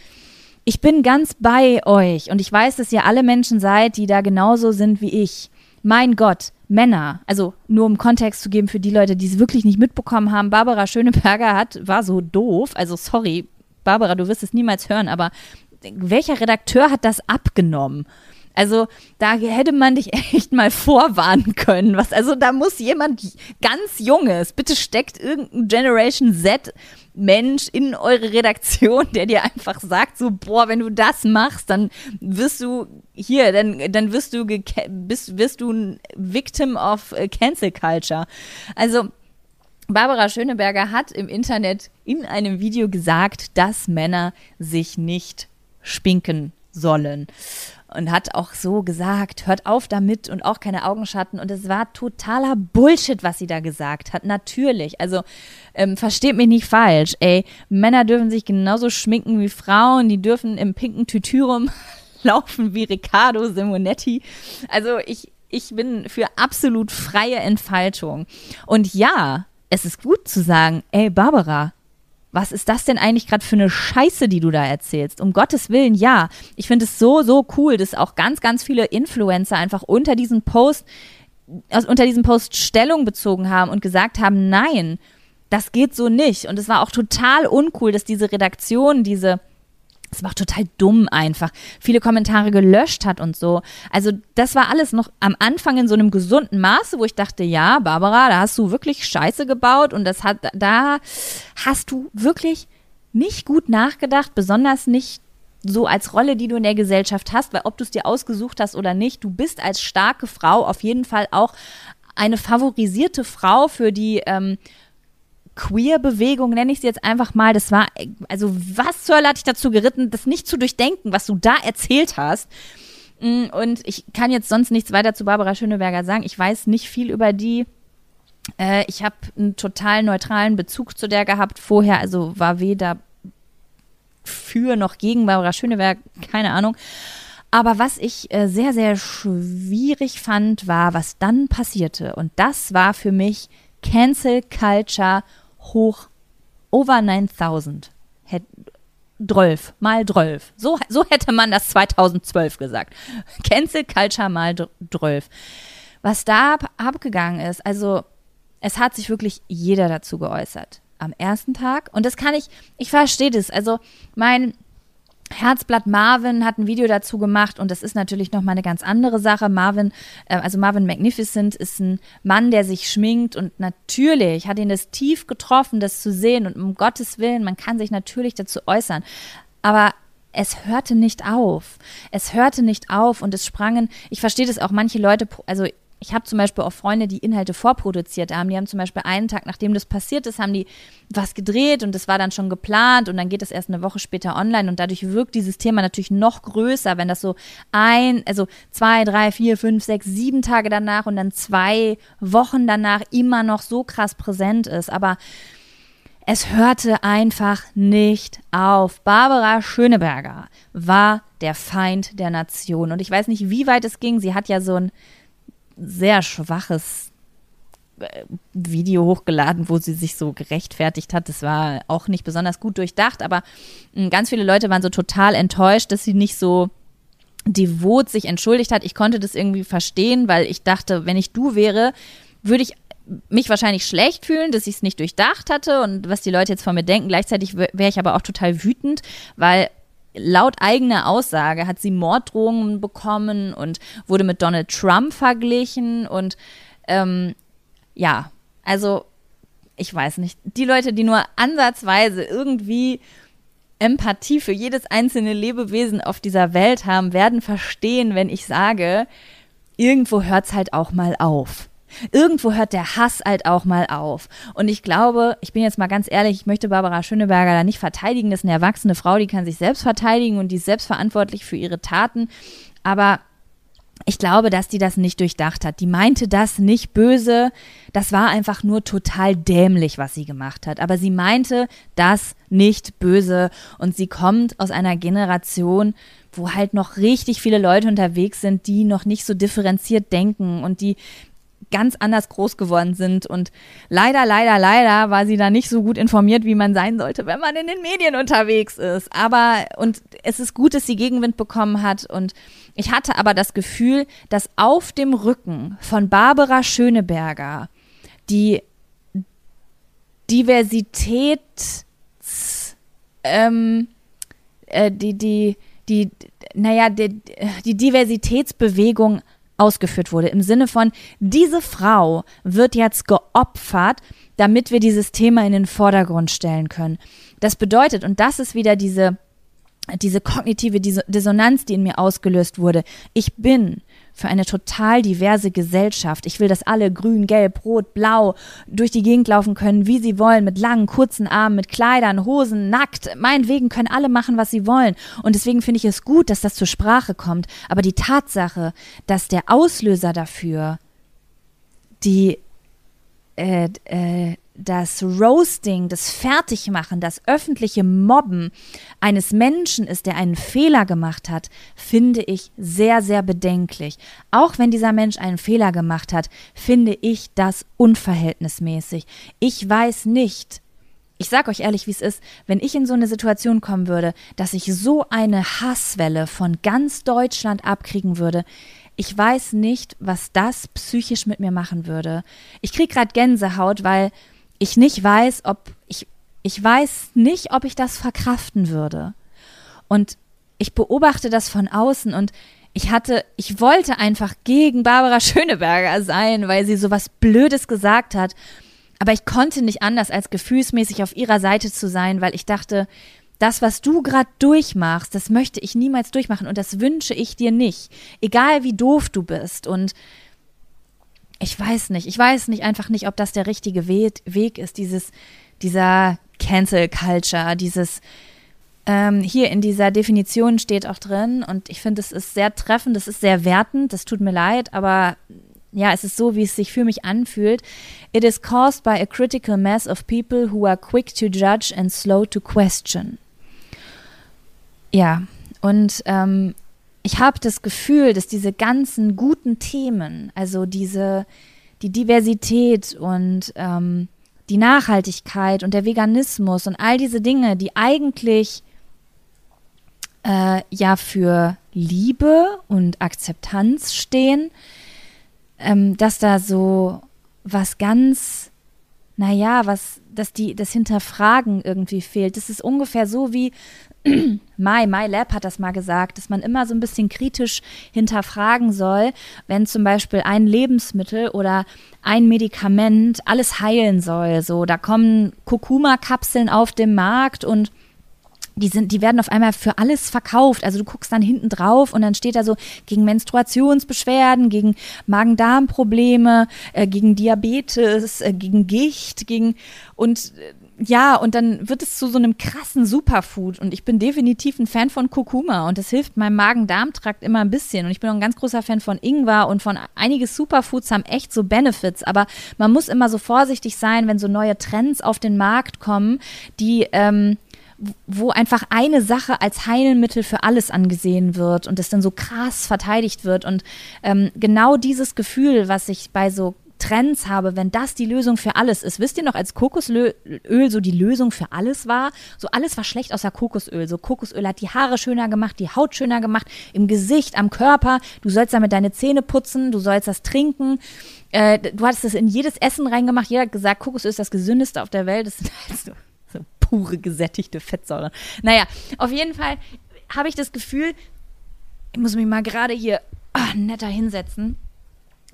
Ich bin ganz bei euch und ich weiß, dass ihr alle Menschen seid, die da genauso sind wie ich. Mein Gott, Männer, also nur um Kontext zu geben für die Leute, die es wirklich nicht mitbekommen haben, Barbara Schöneberger hat, war so doof, also sorry, Barbara, du wirst es niemals hören, aber welcher Redakteur hat das abgenommen? Also da hätte man dich echt mal vorwarnen können. Was, also da muss jemand ganz Junges, bitte steckt irgendein Generation Z Mensch in eure Redaktion, der dir einfach sagt, so, boah, wenn du das machst, dann wirst du hier, dann, dann wirst du, bist, wirst du ein Victim of äh, Cancel Culture. Also, Barbara Schöneberger hat im Internet in einem Video gesagt, dass Männer sich nicht spinken sollen und hat auch so gesagt, hört auf damit und auch keine Augenschatten. Und es war totaler Bullshit, was sie da gesagt hat. Natürlich. Also ähm, versteht mich nicht falsch. Ey, Männer dürfen sich genauso schminken wie Frauen. Die dürfen im pinken Tütürum laufen wie Riccardo Simonetti. Also ich, ich bin für absolut freie Entfaltung. Und ja, es ist gut zu sagen, ey Barbara, was ist das denn eigentlich gerade für eine Scheiße, die du da erzählst? Um Gottes Willen, ja. Ich finde es so, so cool, dass auch ganz, ganz viele Influencer einfach unter diesem Post, also unter diesem Post Stellung bezogen haben und gesagt haben, nein, das geht so nicht. Und es war auch total uncool, dass diese Redaktion, diese es war total dumm einfach. Viele Kommentare gelöscht hat und so. Also das war alles noch am Anfang in so einem gesunden Maße, wo ich dachte, ja, Barbara, da hast du wirklich Scheiße gebaut und das hat, da hast du wirklich nicht gut nachgedacht, besonders nicht so als Rolle, die du in der Gesellschaft hast, weil ob du es dir ausgesucht hast oder nicht, du bist als starke Frau auf jeden Fall auch eine favorisierte Frau für die ähm, Queer-Bewegung, nenne ich sie jetzt einfach mal, das war, also was zur Hölle hat dich dazu geritten, das nicht zu durchdenken, was du da erzählt hast. Mm, und ich kann jetzt sonst nichts weiter zu Barbara Schöneberger sagen. Ich weiß nicht viel über die. Äh, ich habe einen total neutralen Bezug zu der gehabt vorher, also war weder für noch gegen Barbara Schöneberger, keine Ahnung. Aber was ich äh, sehr, sehr schwierig fand, war, was dann passierte. Und das war für mich Cancel Culture hoch over 9000. Hätt, 12 mal 12. So, so hätte man das 2012 gesagt. Cancel Culture mal 12. Was da ab, abgegangen ist, also es hat sich wirklich jeder dazu geäußert. Am ersten Tag. Und das kann ich, ich verstehe das. Also mein Herzblatt Marvin hat ein Video dazu gemacht und das ist natürlich nochmal eine ganz andere Sache. Marvin, äh, also Marvin Magnificent ist ein Mann, der sich schminkt und natürlich hat ihn das tief getroffen, das zu sehen und um Gottes Willen, man kann sich natürlich dazu äußern. Aber es hörte nicht auf. Es hörte nicht auf und es sprangen, ich verstehe das auch, manche Leute, also ich habe zum Beispiel auch Freunde, die Inhalte vorproduziert haben. Die haben zum Beispiel einen Tag, nachdem das passiert ist, haben die was gedreht und das war dann schon geplant und dann geht es erst eine Woche später online und dadurch wirkt dieses Thema natürlich noch größer, wenn das so ein, also zwei, drei, vier, fünf, sechs, sieben Tage danach und dann zwei Wochen danach immer noch so krass präsent ist. Aber es hörte einfach nicht auf. Barbara Schöneberger war der Feind der Nation. Und ich weiß nicht, wie weit es ging. Sie hat ja so ein sehr schwaches äh, Video hochgeladen, wo sie sich so gerechtfertigt hat. Das war auch nicht besonders gut durchdacht, aber hm, ganz viele Leute waren so total enttäuscht, dass sie nicht so devot sich entschuldigt hat. Ich konnte das irgendwie verstehen, weil ich dachte, wenn ich du wäre, würde ich mich wahrscheinlich schlecht fühlen, dass ich es nicht durchdacht hatte und was die Leute jetzt von mir denken. Gleichzeitig wäre ich aber auch total wütend, weil laut eigener Aussage hat sie Morddrohungen bekommen und wurde mit Donald Trump verglichen und ähm, ja, also ich weiß nicht, die Leute, die nur ansatzweise irgendwie Empathie für jedes einzelne Lebewesen auf dieser Welt haben, werden verstehen, wenn ich sage, irgendwo hört es halt auch mal auf. Irgendwo hört der Hass halt auch mal auf. Und ich glaube, ich bin jetzt mal ganz ehrlich, ich möchte Barbara Schöneberger da nicht verteidigen. Das ist eine erwachsene Frau, die kann sich selbst verteidigen und die ist selbstverantwortlich für ihre Taten. Aber ich glaube, dass die das nicht durchdacht hat. Die meinte das nicht böse. Das war einfach nur total dämlich, was sie gemacht hat. Aber sie meinte das nicht böse. Und sie kommt aus einer Generation, wo halt noch richtig viele Leute unterwegs sind, die noch nicht so differenziert denken und die ganz anders groß geworden sind. Und leider, leider, leider war sie da nicht so gut informiert, wie man sein sollte, wenn man in den Medien unterwegs ist. Aber, und es ist gut, dass sie Gegenwind bekommen hat. Und ich hatte aber das Gefühl, dass auf dem Rücken von Barbara Schöneberger die Diversität, ähm, äh, die, die, die, naja, die, die Diversitätsbewegung ausgeführt wurde. Im Sinne von, diese Frau wird jetzt geopfert, damit wir dieses Thema in den Vordergrund stellen können. Das bedeutet, und das ist wieder diese, diese kognitive Dissonanz, die in mir ausgelöst wurde. Ich bin für eine total diverse Gesellschaft. Ich will, dass alle grün, gelb, rot, blau durch die Gegend laufen können, wie sie wollen, mit langen, kurzen Armen, mit Kleidern, Hosen, nackt. Meinetwegen können alle machen, was sie wollen. Und deswegen finde ich es gut, dass das zur Sprache kommt. Aber die Tatsache, dass der Auslöser dafür die äh, äh, das Roasting, das Fertigmachen, das öffentliche Mobben eines Menschen ist, der einen Fehler gemacht hat, finde ich sehr, sehr bedenklich. Auch wenn dieser Mensch einen Fehler gemacht hat, finde ich das unverhältnismäßig. Ich weiß nicht, ich sage euch ehrlich, wie es ist, wenn ich in so eine Situation kommen würde, dass ich so eine Hasswelle von ganz Deutschland abkriegen würde, ich weiß nicht, was das psychisch mit mir machen würde. Ich kriege gerade Gänsehaut, weil ich nicht weiß, ob ich, ich weiß nicht, ob ich das verkraften würde. Und ich beobachte das von außen und ich hatte, ich wollte einfach gegen Barbara Schöneberger sein, weil sie so was Blödes gesagt hat. Aber ich konnte nicht anders, als gefühlsmäßig auf ihrer Seite zu sein, weil ich dachte, das, was du gerade durchmachst, das möchte ich niemals durchmachen und das wünsche ich dir nicht. Egal wie doof du bist. Und ich weiß nicht, ich weiß nicht einfach nicht, ob das der richtige Weg, ist, dieses, dieser Cancel Culture, dieses, ähm, hier in dieser Definition steht auch drin und ich finde, es ist sehr treffend, es ist sehr wertend, das tut mir leid, aber ja, es ist so, wie es sich für mich anfühlt. It is caused by a critical mass of people who are quick to judge and slow to question. Ja, und ähm, ich habe das Gefühl, dass diese ganzen guten Themen, also diese, die Diversität und ähm, die Nachhaltigkeit und der Veganismus und all diese Dinge, die eigentlich äh, ja für Liebe und Akzeptanz stehen, ähm, dass da so was ganz, naja, was, dass die, das Hinterfragen irgendwie fehlt. Das ist ungefähr so wie, My, My Lab hat das mal gesagt, dass man immer so ein bisschen kritisch hinterfragen soll, wenn zum Beispiel ein Lebensmittel oder ein Medikament alles heilen soll. So, da kommen Kurkuma-Kapseln auf den Markt und die sind, die werden auf einmal für alles verkauft. Also du guckst dann hinten drauf und dann steht da so gegen Menstruationsbeschwerden, gegen Magen-Darm-Probleme, äh, gegen Diabetes, äh, gegen Gicht, gegen und äh, ja, und dann wird es zu so einem krassen Superfood. Und ich bin definitiv ein Fan von Kurkuma und das hilft meinem Magen-Darm-Trakt immer ein bisschen. Und ich bin auch ein ganz großer Fan von Ingwer und von einige Superfoods haben echt so Benefits. Aber man muss immer so vorsichtig sein, wenn so neue Trends auf den Markt kommen, die ähm, wo einfach eine Sache als Heilmittel für alles angesehen wird und das dann so krass verteidigt wird. Und ähm, genau dieses Gefühl, was ich bei so Trends habe, wenn das die Lösung für alles ist. Wisst ihr noch, als Kokosöl so die Lösung für alles war? So alles war schlecht außer Kokosöl. So Kokosöl hat die Haare schöner gemacht, die Haut schöner gemacht, im Gesicht, am Körper. Du sollst damit deine Zähne putzen, du sollst das trinken. Äh, du hattest das in jedes Essen reingemacht. Jeder hat gesagt, Kokosöl ist das gesündeste auf der Welt. Das sind halt so pure gesättigte Fettsäure. Naja, auf jeden Fall habe ich das Gefühl, ich muss mich mal gerade hier oh, netter hinsetzen.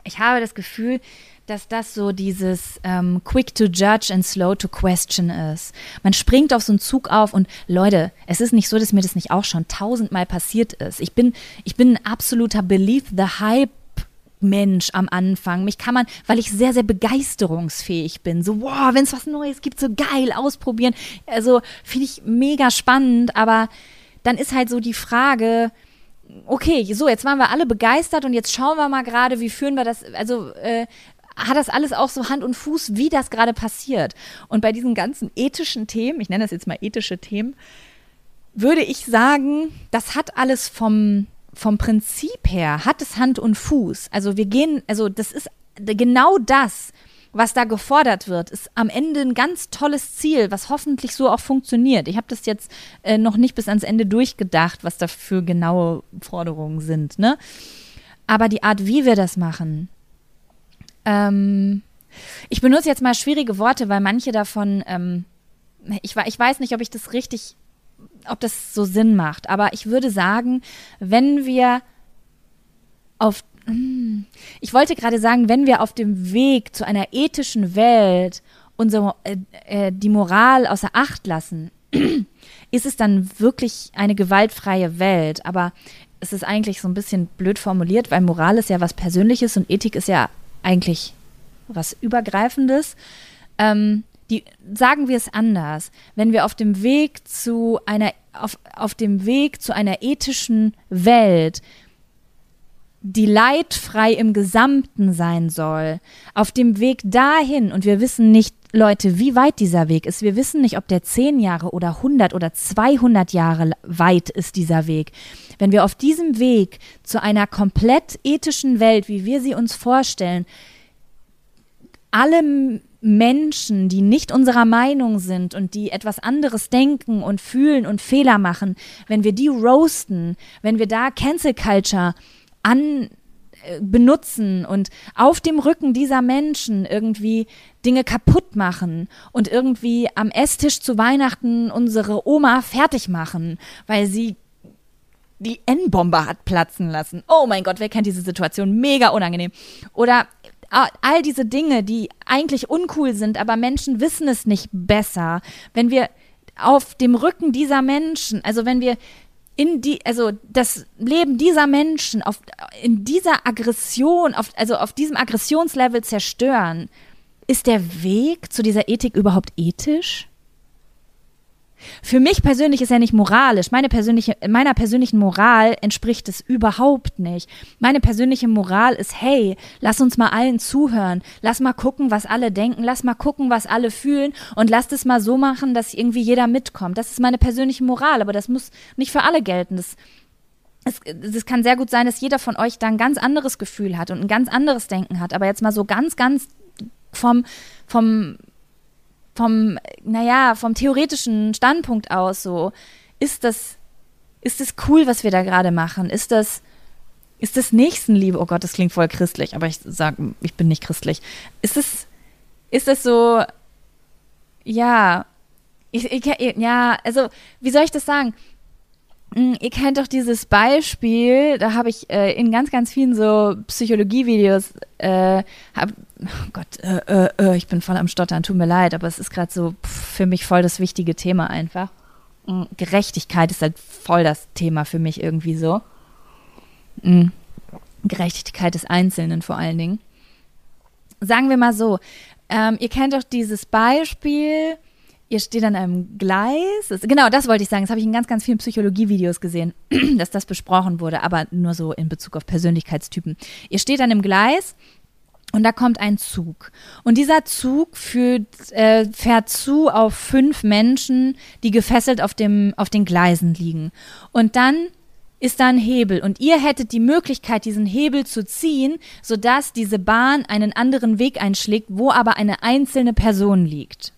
Ich habe das Gefühl, dass das so dieses ähm, quick to judge and slow to question ist. Man springt auf so einen Zug auf und Leute, es ist nicht so, dass mir das nicht auch schon tausendmal passiert ist. Ich bin, ich bin ein absoluter Believe the Hype Mensch am Anfang. Mich kann man, weil ich sehr, sehr begeisterungsfähig bin. So, wow, wenn es was Neues gibt, so geil, ausprobieren. Also finde ich mega spannend, aber dann ist halt so die Frage, okay, so, jetzt waren wir alle begeistert und jetzt schauen wir mal gerade, wie führen wir das, also äh, hat das alles auch so Hand und Fuß, wie das gerade passiert. Und bei diesen ganzen ethischen Themen, ich nenne das jetzt mal ethische Themen, würde ich sagen, das hat alles vom vom Prinzip her hat es Hand und Fuß. Also wir gehen, also das ist genau das, was da gefordert wird, ist am Ende ein ganz tolles Ziel, was hoffentlich so auch funktioniert. Ich habe das jetzt äh, noch nicht bis ans Ende durchgedacht, was da für genaue Forderungen sind. Ne? Aber die Art, wie wir das machen, ähm, ich benutze jetzt mal schwierige Worte, weil manche davon, ähm, ich, ich weiß nicht, ob ich das richtig ob das so Sinn macht. Aber ich würde sagen, wenn wir auf, hm, ich wollte gerade sagen, wenn wir auf dem Weg zu einer ethischen Welt unsere, äh, äh, die Moral außer Acht lassen, ist es dann wirklich eine gewaltfreie Welt. Aber es ist eigentlich so ein bisschen blöd formuliert, weil Moral ist ja was Persönliches und Ethik ist ja eigentlich was Übergreifendes. Ähm, die, sagen wir es anders, wenn wir auf dem Weg zu einer, auf, auf dem Weg zu einer ethischen Welt, die leidfrei im Gesamten sein soll, auf dem Weg dahin, und wir wissen nicht, Leute, wie weit dieser Weg ist. Wir wissen nicht, ob der zehn Jahre oder 100 oder 200 Jahre weit ist, dieser Weg. Wenn wir auf diesem Weg zu einer komplett ethischen Welt, wie wir sie uns vorstellen, alle Menschen, die nicht unserer Meinung sind und die etwas anderes denken und fühlen und Fehler machen, wenn wir die roasten, wenn wir da Cancel Culture an äh, benutzen und auf dem Rücken dieser Menschen irgendwie Dinge kaputt machen und irgendwie am Esstisch zu Weihnachten unsere Oma fertig machen, weil sie die N-Bombe hat platzen lassen. Oh mein Gott, wer kennt diese Situation? Mega unangenehm. Oder all diese Dinge, die eigentlich uncool sind, aber Menschen wissen es nicht besser. Wenn wir auf dem Rücken dieser Menschen, also wenn wir in die, also das Leben dieser Menschen auf, in dieser Aggression, auf, also auf diesem Aggressionslevel zerstören, ist der Weg zu dieser Ethik überhaupt ethisch? Für mich persönlich ist er nicht moralisch. Meine persönliche, meiner persönlichen Moral entspricht es überhaupt nicht. Meine persönliche Moral ist, hey, lass uns mal allen zuhören. Lass mal gucken, was alle denken. Lass mal gucken, was alle fühlen. Und lass es mal so machen, dass irgendwie jeder mitkommt. Das ist meine persönliche Moral. Aber das muss nicht für alle gelten. Das, es, es kann sehr gut sein, dass jeder von euch da ein ganz anderes Gefühl hat und ein ganz anderes Denken hat. Aber jetzt mal so ganz, ganz vom, vom vom, naja, vom theoretischen Standpunkt aus so, ist das, ist das cool, was wir da gerade machen? Ist das, ist das Nächstenliebe? Oh Gott, das klingt voll christlich, aber ich sage, ich bin nicht christlich. Ist es, ist das so, ja, ich, ich, ja, also, wie soll ich das sagen? Hm, ihr kennt doch dieses Beispiel, da habe ich äh, in ganz, ganz vielen so Psychologie-Videos, äh, hab, oh Gott, äh, äh, äh, ich bin voll am Stottern, tut mir leid, aber es ist gerade so pff, für mich voll das wichtige Thema einfach. mm, Gerechtigkeit ist halt voll das Thema für mich irgendwie so. Mhm. Gerechtigkeit des Einzelnen vor allen Dingen. Sagen wir mal so, ähm, ihr kennt doch dieses Beispiel, ihr steht an einem Gleis. Genau, das wollte ich sagen. Das habe ich in ganz, ganz vielen Psychologievideos gesehen, dass das besprochen wurde, aber nur so in Bezug auf Persönlichkeitstypen. Ihr steht an einem Gleis und da kommt ein Zug. Und dieser Zug führt, äh, fährt zu auf fünf Menschen, die gefesselt auf, dem, auf den Gleisen liegen. Und dann ist da ein Hebel und ihr hättet die Möglichkeit, diesen Hebel zu ziehen, sodass diese Bahn einen anderen Weg einschlägt, wo aber eine einzelne Person liegt.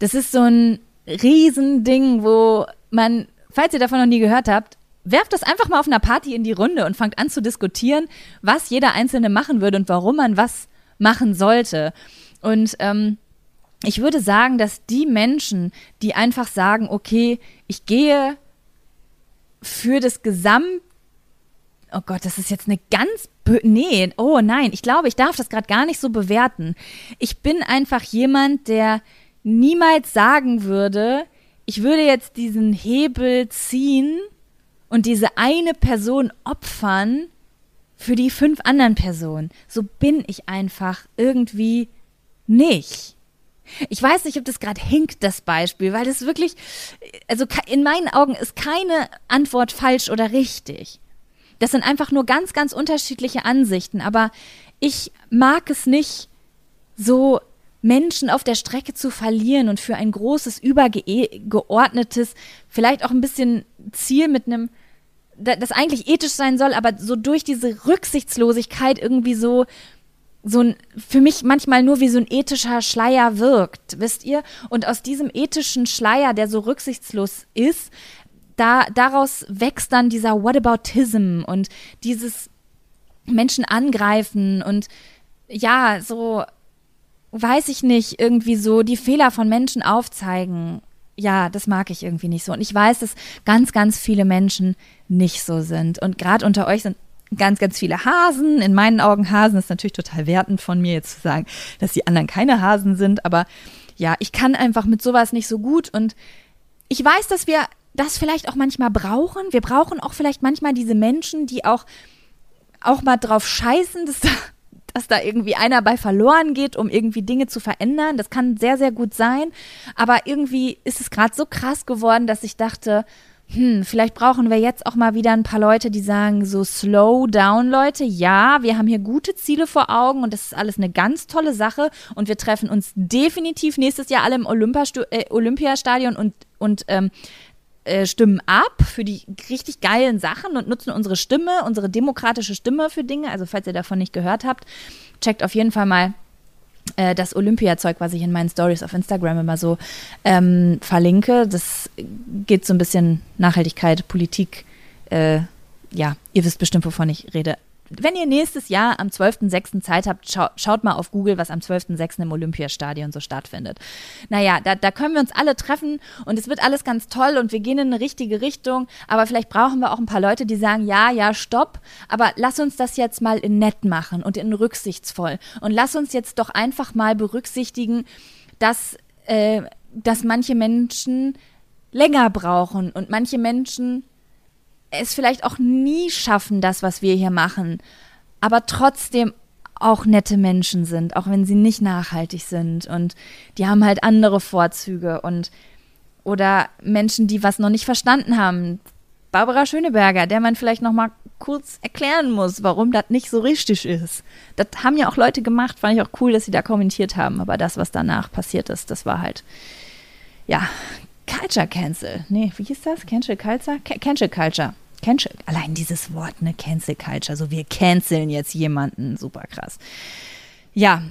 Das ist so ein Riesending, wo man, falls ihr davon noch nie gehört habt, werft das einfach mal auf einer Party in die Runde und fangt an zu diskutieren, was jeder Einzelne machen würde und warum man was machen sollte. Und ähm, ich würde sagen, dass die Menschen, die einfach sagen, okay, ich gehe für das Gesamt Oh Gott, das ist jetzt eine ganz nee, oh nein, ich glaube, ich darf das gerade gar nicht so bewerten. Ich bin einfach jemand, der niemals sagen würde, ich würde jetzt diesen Hebel ziehen und diese eine Person opfern für die fünf anderen Personen. So bin ich einfach irgendwie nicht. Ich weiß nicht, ob das gerade hinkt, das Beispiel, weil das wirklich, also in meinen Augen ist keine Antwort falsch oder richtig. Das sind einfach nur ganz, ganz unterschiedliche Ansichten, aber ich mag es nicht, so Menschen auf der Strecke zu verlieren und für ein großes, übergeordnetes, vielleicht auch ein bisschen Ziel mit einem, das eigentlich ethisch sein soll, aber so durch diese Rücksichtslosigkeit irgendwie so so ein, für mich manchmal nur wie so ein ethischer Schleier wirkt, wisst ihr? Und aus diesem ethischen Schleier, der so rücksichtslos ist, da, daraus wächst dann dieser Whataboutism und dieses Menschen angreifen und ja, so, weiß ich nicht, irgendwie so die Fehler von Menschen aufzeigen. Ja, das mag ich irgendwie nicht so. Und ich weiß, dass ganz, ganz viele Menschen nicht so sind. Und gerade unter euch sind ganz, ganz viele Hasen. In meinen Augen Hasen ist natürlich total wertend von mir jetzt zu sagen, dass die anderen keine Hasen sind. Aber ja, ich kann einfach mit sowas nicht so gut. Und ich weiß, dass wir das vielleicht auch manchmal brauchen. Wir brauchen auch vielleicht manchmal diese Menschen, die auch, auch mal drauf scheißen, dass da, dass da irgendwie einer bei verloren geht, um irgendwie Dinge zu verändern. Das kann sehr, sehr gut sein. Aber irgendwie ist es gerade so krass geworden, dass ich dachte, hm, vielleicht brauchen wir jetzt auch mal wieder ein paar Leute, die sagen, so slow down, Leute. Ja, wir haben hier gute Ziele vor Augen und das ist alles eine ganz tolle Sache und wir treffen uns definitiv nächstes Jahr alle im äh, Olympiastadion und, und ähm, äh, stimmen ab für die richtig geilen Sachen und nutzen unsere Stimme, unsere demokratische Stimme für Dinge. Also falls ihr davon nicht gehört habt, checkt auf jeden Fall mal äh, das Olympia-Zeug, was ich in meinen Stories auf Instagram immer so ähm, verlinke. Das geht so ein bisschen Nachhaltigkeit, Politik. Äh, ja, ihr wisst bestimmt, wovon ich rede wenn ihr nächstes Jahr am 12.06. Zeit habt, schau, schaut mal auf Google, was am 12.06. im Olympiastadion so stattfindet. Naja, da, da können wir uns alle treffen und es wird alles ganz toll und wir gehen in eine richtige Richtung, aber vielleicht brauchen wir auch ein paar Leute, die sagen, ja, ja, stopp, aber lass uns das jetzt mal in nett machen und in rücksichtsvoll und lass uns jetzt doch einfach mal berücksichtigen, dass, äh, dass manche Menschen länger brauchen und manche Menschen es vielleicht auch nie schaffen, das, was wir hier machen, aber trotzdem auch nette Menschen sind, auch wenn sie nicht nachhaltig sind und die haben halt andere Vorzüge und oder Menschen, die was noch nicht verstanden haben. Barbara Schöneberger, der man vielleicht noch mal kurz erklären muss, warum das nicht so richtig ist. Das haben ja auch Leute gemacht, fand ich auch cool, dass sie da kommentiert haben, aber das, was danach passiert ist, das war halt ja, Culture Cancel. Nee, wie hieß das? Cancel Culture? Cancel Culture. Cancel, allein dieses Wort, ne, Cancel Culture, so wir canceln jetzt jemanden, super krass. Ja,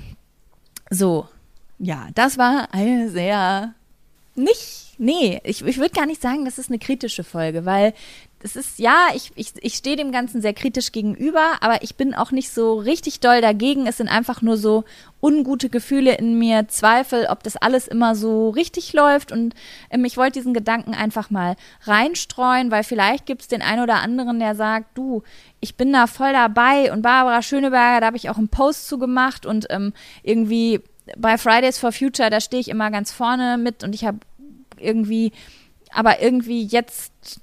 so, ja, das war eine sehr, nicht, nee, ich, ich würde gar nicht sagen, das ist eine kritische Folge, weil es ist, ja, ich, ich, ich stehe dem Ganzen sehr kritisch gegenüber, aber ich bin auch nicht so richtig doll dagegen. Es sind einfach nur so ungute Gefühle in mir, Zweifel, ob das alles immer so richtig läuft. Und ähm, ich wollte diesen Gedanken einfach mal reinstreuen, weil vielleicht gibt es den einen oder anderen, der sagt, du, ich bin da voll dabei. Und Barbara Schöneberger, da habe ich auch einen Post zu gemacht und ähm, irgendwie bei Fridays for Future, da stehe ich immer ganz vorne mit und ich habe irgendwie aber irgendwie jetzt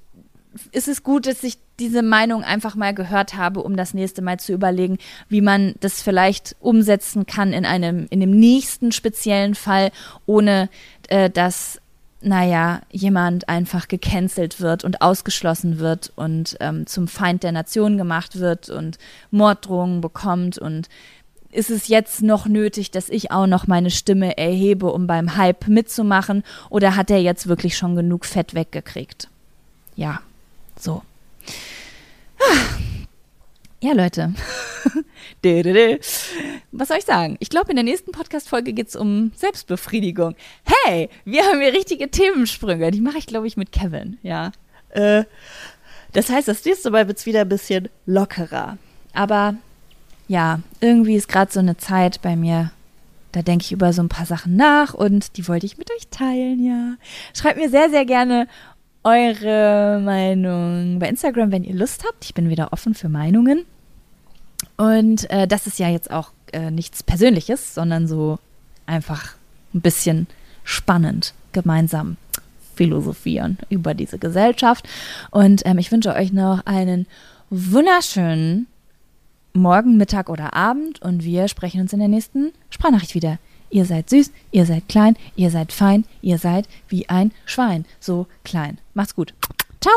ist es gut, dass ich diese Meinung einfach mal gehört habe, um das nächste Mal zu überlegen, wie man das vielleicht umsetzen kann in einem, in dem nächsten speziellen Fall, ohne äh, dass, naja, jemand einfach gecancelt wird und ausgeschlossen wird und ähm, zum Feind der Nation gemacht wird und Morddrohungen bekommt und ist es jetzt noch nötig, dass ich auch noch meine Stimme erhebe, um beim Hype mitzumachen? Oder hat er jetzt wirklich schon genug Fett weggekriegt? Ja, so. Ja, Leute. Was soll ich sagen? Ich glaube, in der nächsten Podcast-Folge geht es um Selbstbefriedigung. Hey, wir haben hier richtige Themensprünge. Die mache ich, glaube ich, mit Kevin, ja. Äh, das heißt, das nächste Mal wird es wieder ein bisschen lockerer. Aber ja, irgendwie ist gerade so eine Zeit bei mir, da denke ich über so ein paar Sachen nach und die wollte ich mit euch teilen, ja. Schreibt mir sehr, sehr gerne eure Meinung bei Instagram, wenn ihr Lust habt. Ich bin wieder offen für Meinungen. Und äh, das ist ja jetzt auch äh, nichts Persönliches, sondern so einfach ein bisschen spannend gemeinsam philosophieren über diese Gesellschaft. Und ähm, ich wünsche euch noch einen wunderschönen Morgen, Mittag oder Abend und wir sprechen uns in der nächsten Sprachnachricht wieder. Ihr seid süß, ihr seid klein, ihr seid fein, ihr seid wie ein Schwein. So klein. Macht's gut. Ciao.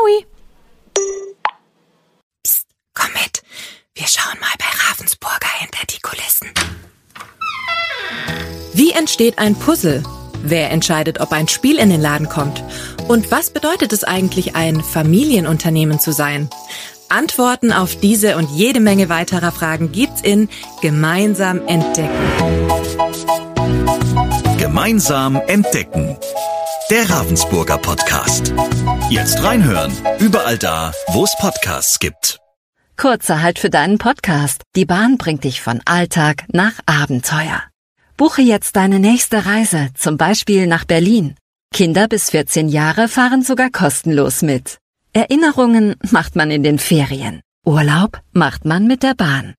Psst, komm mit. Wir schauen mal bei Ravensburger hinter die Kulissen. Wie entsteht ein Puzzle? Wer entscheidet, ob ein Spiel in den Laden kommt? Und was bedeutet es eigentlich, ein Familienunternehmen zu sein? Antworten auf diese und jede Menge weiterer Fragen gibt's in Gemeinsam entdecken. Gemeinsam entdecken. Der Ravensburger Podcast. Jetzt reinhören. Überall da, wo es Podcasts gibt. Kurzer Halt für deinen Podcast. Die Bahn bringt dich von Alltag nach Abenteuer. Buche jetzt deine nächste Reise, zum Beispiel nach Berlin. Kinder bis 14 Jahre fahren sogar kostenlos mit. Erinnerungen macht man in den Ferien. Urlaub macht man mit der Bahn.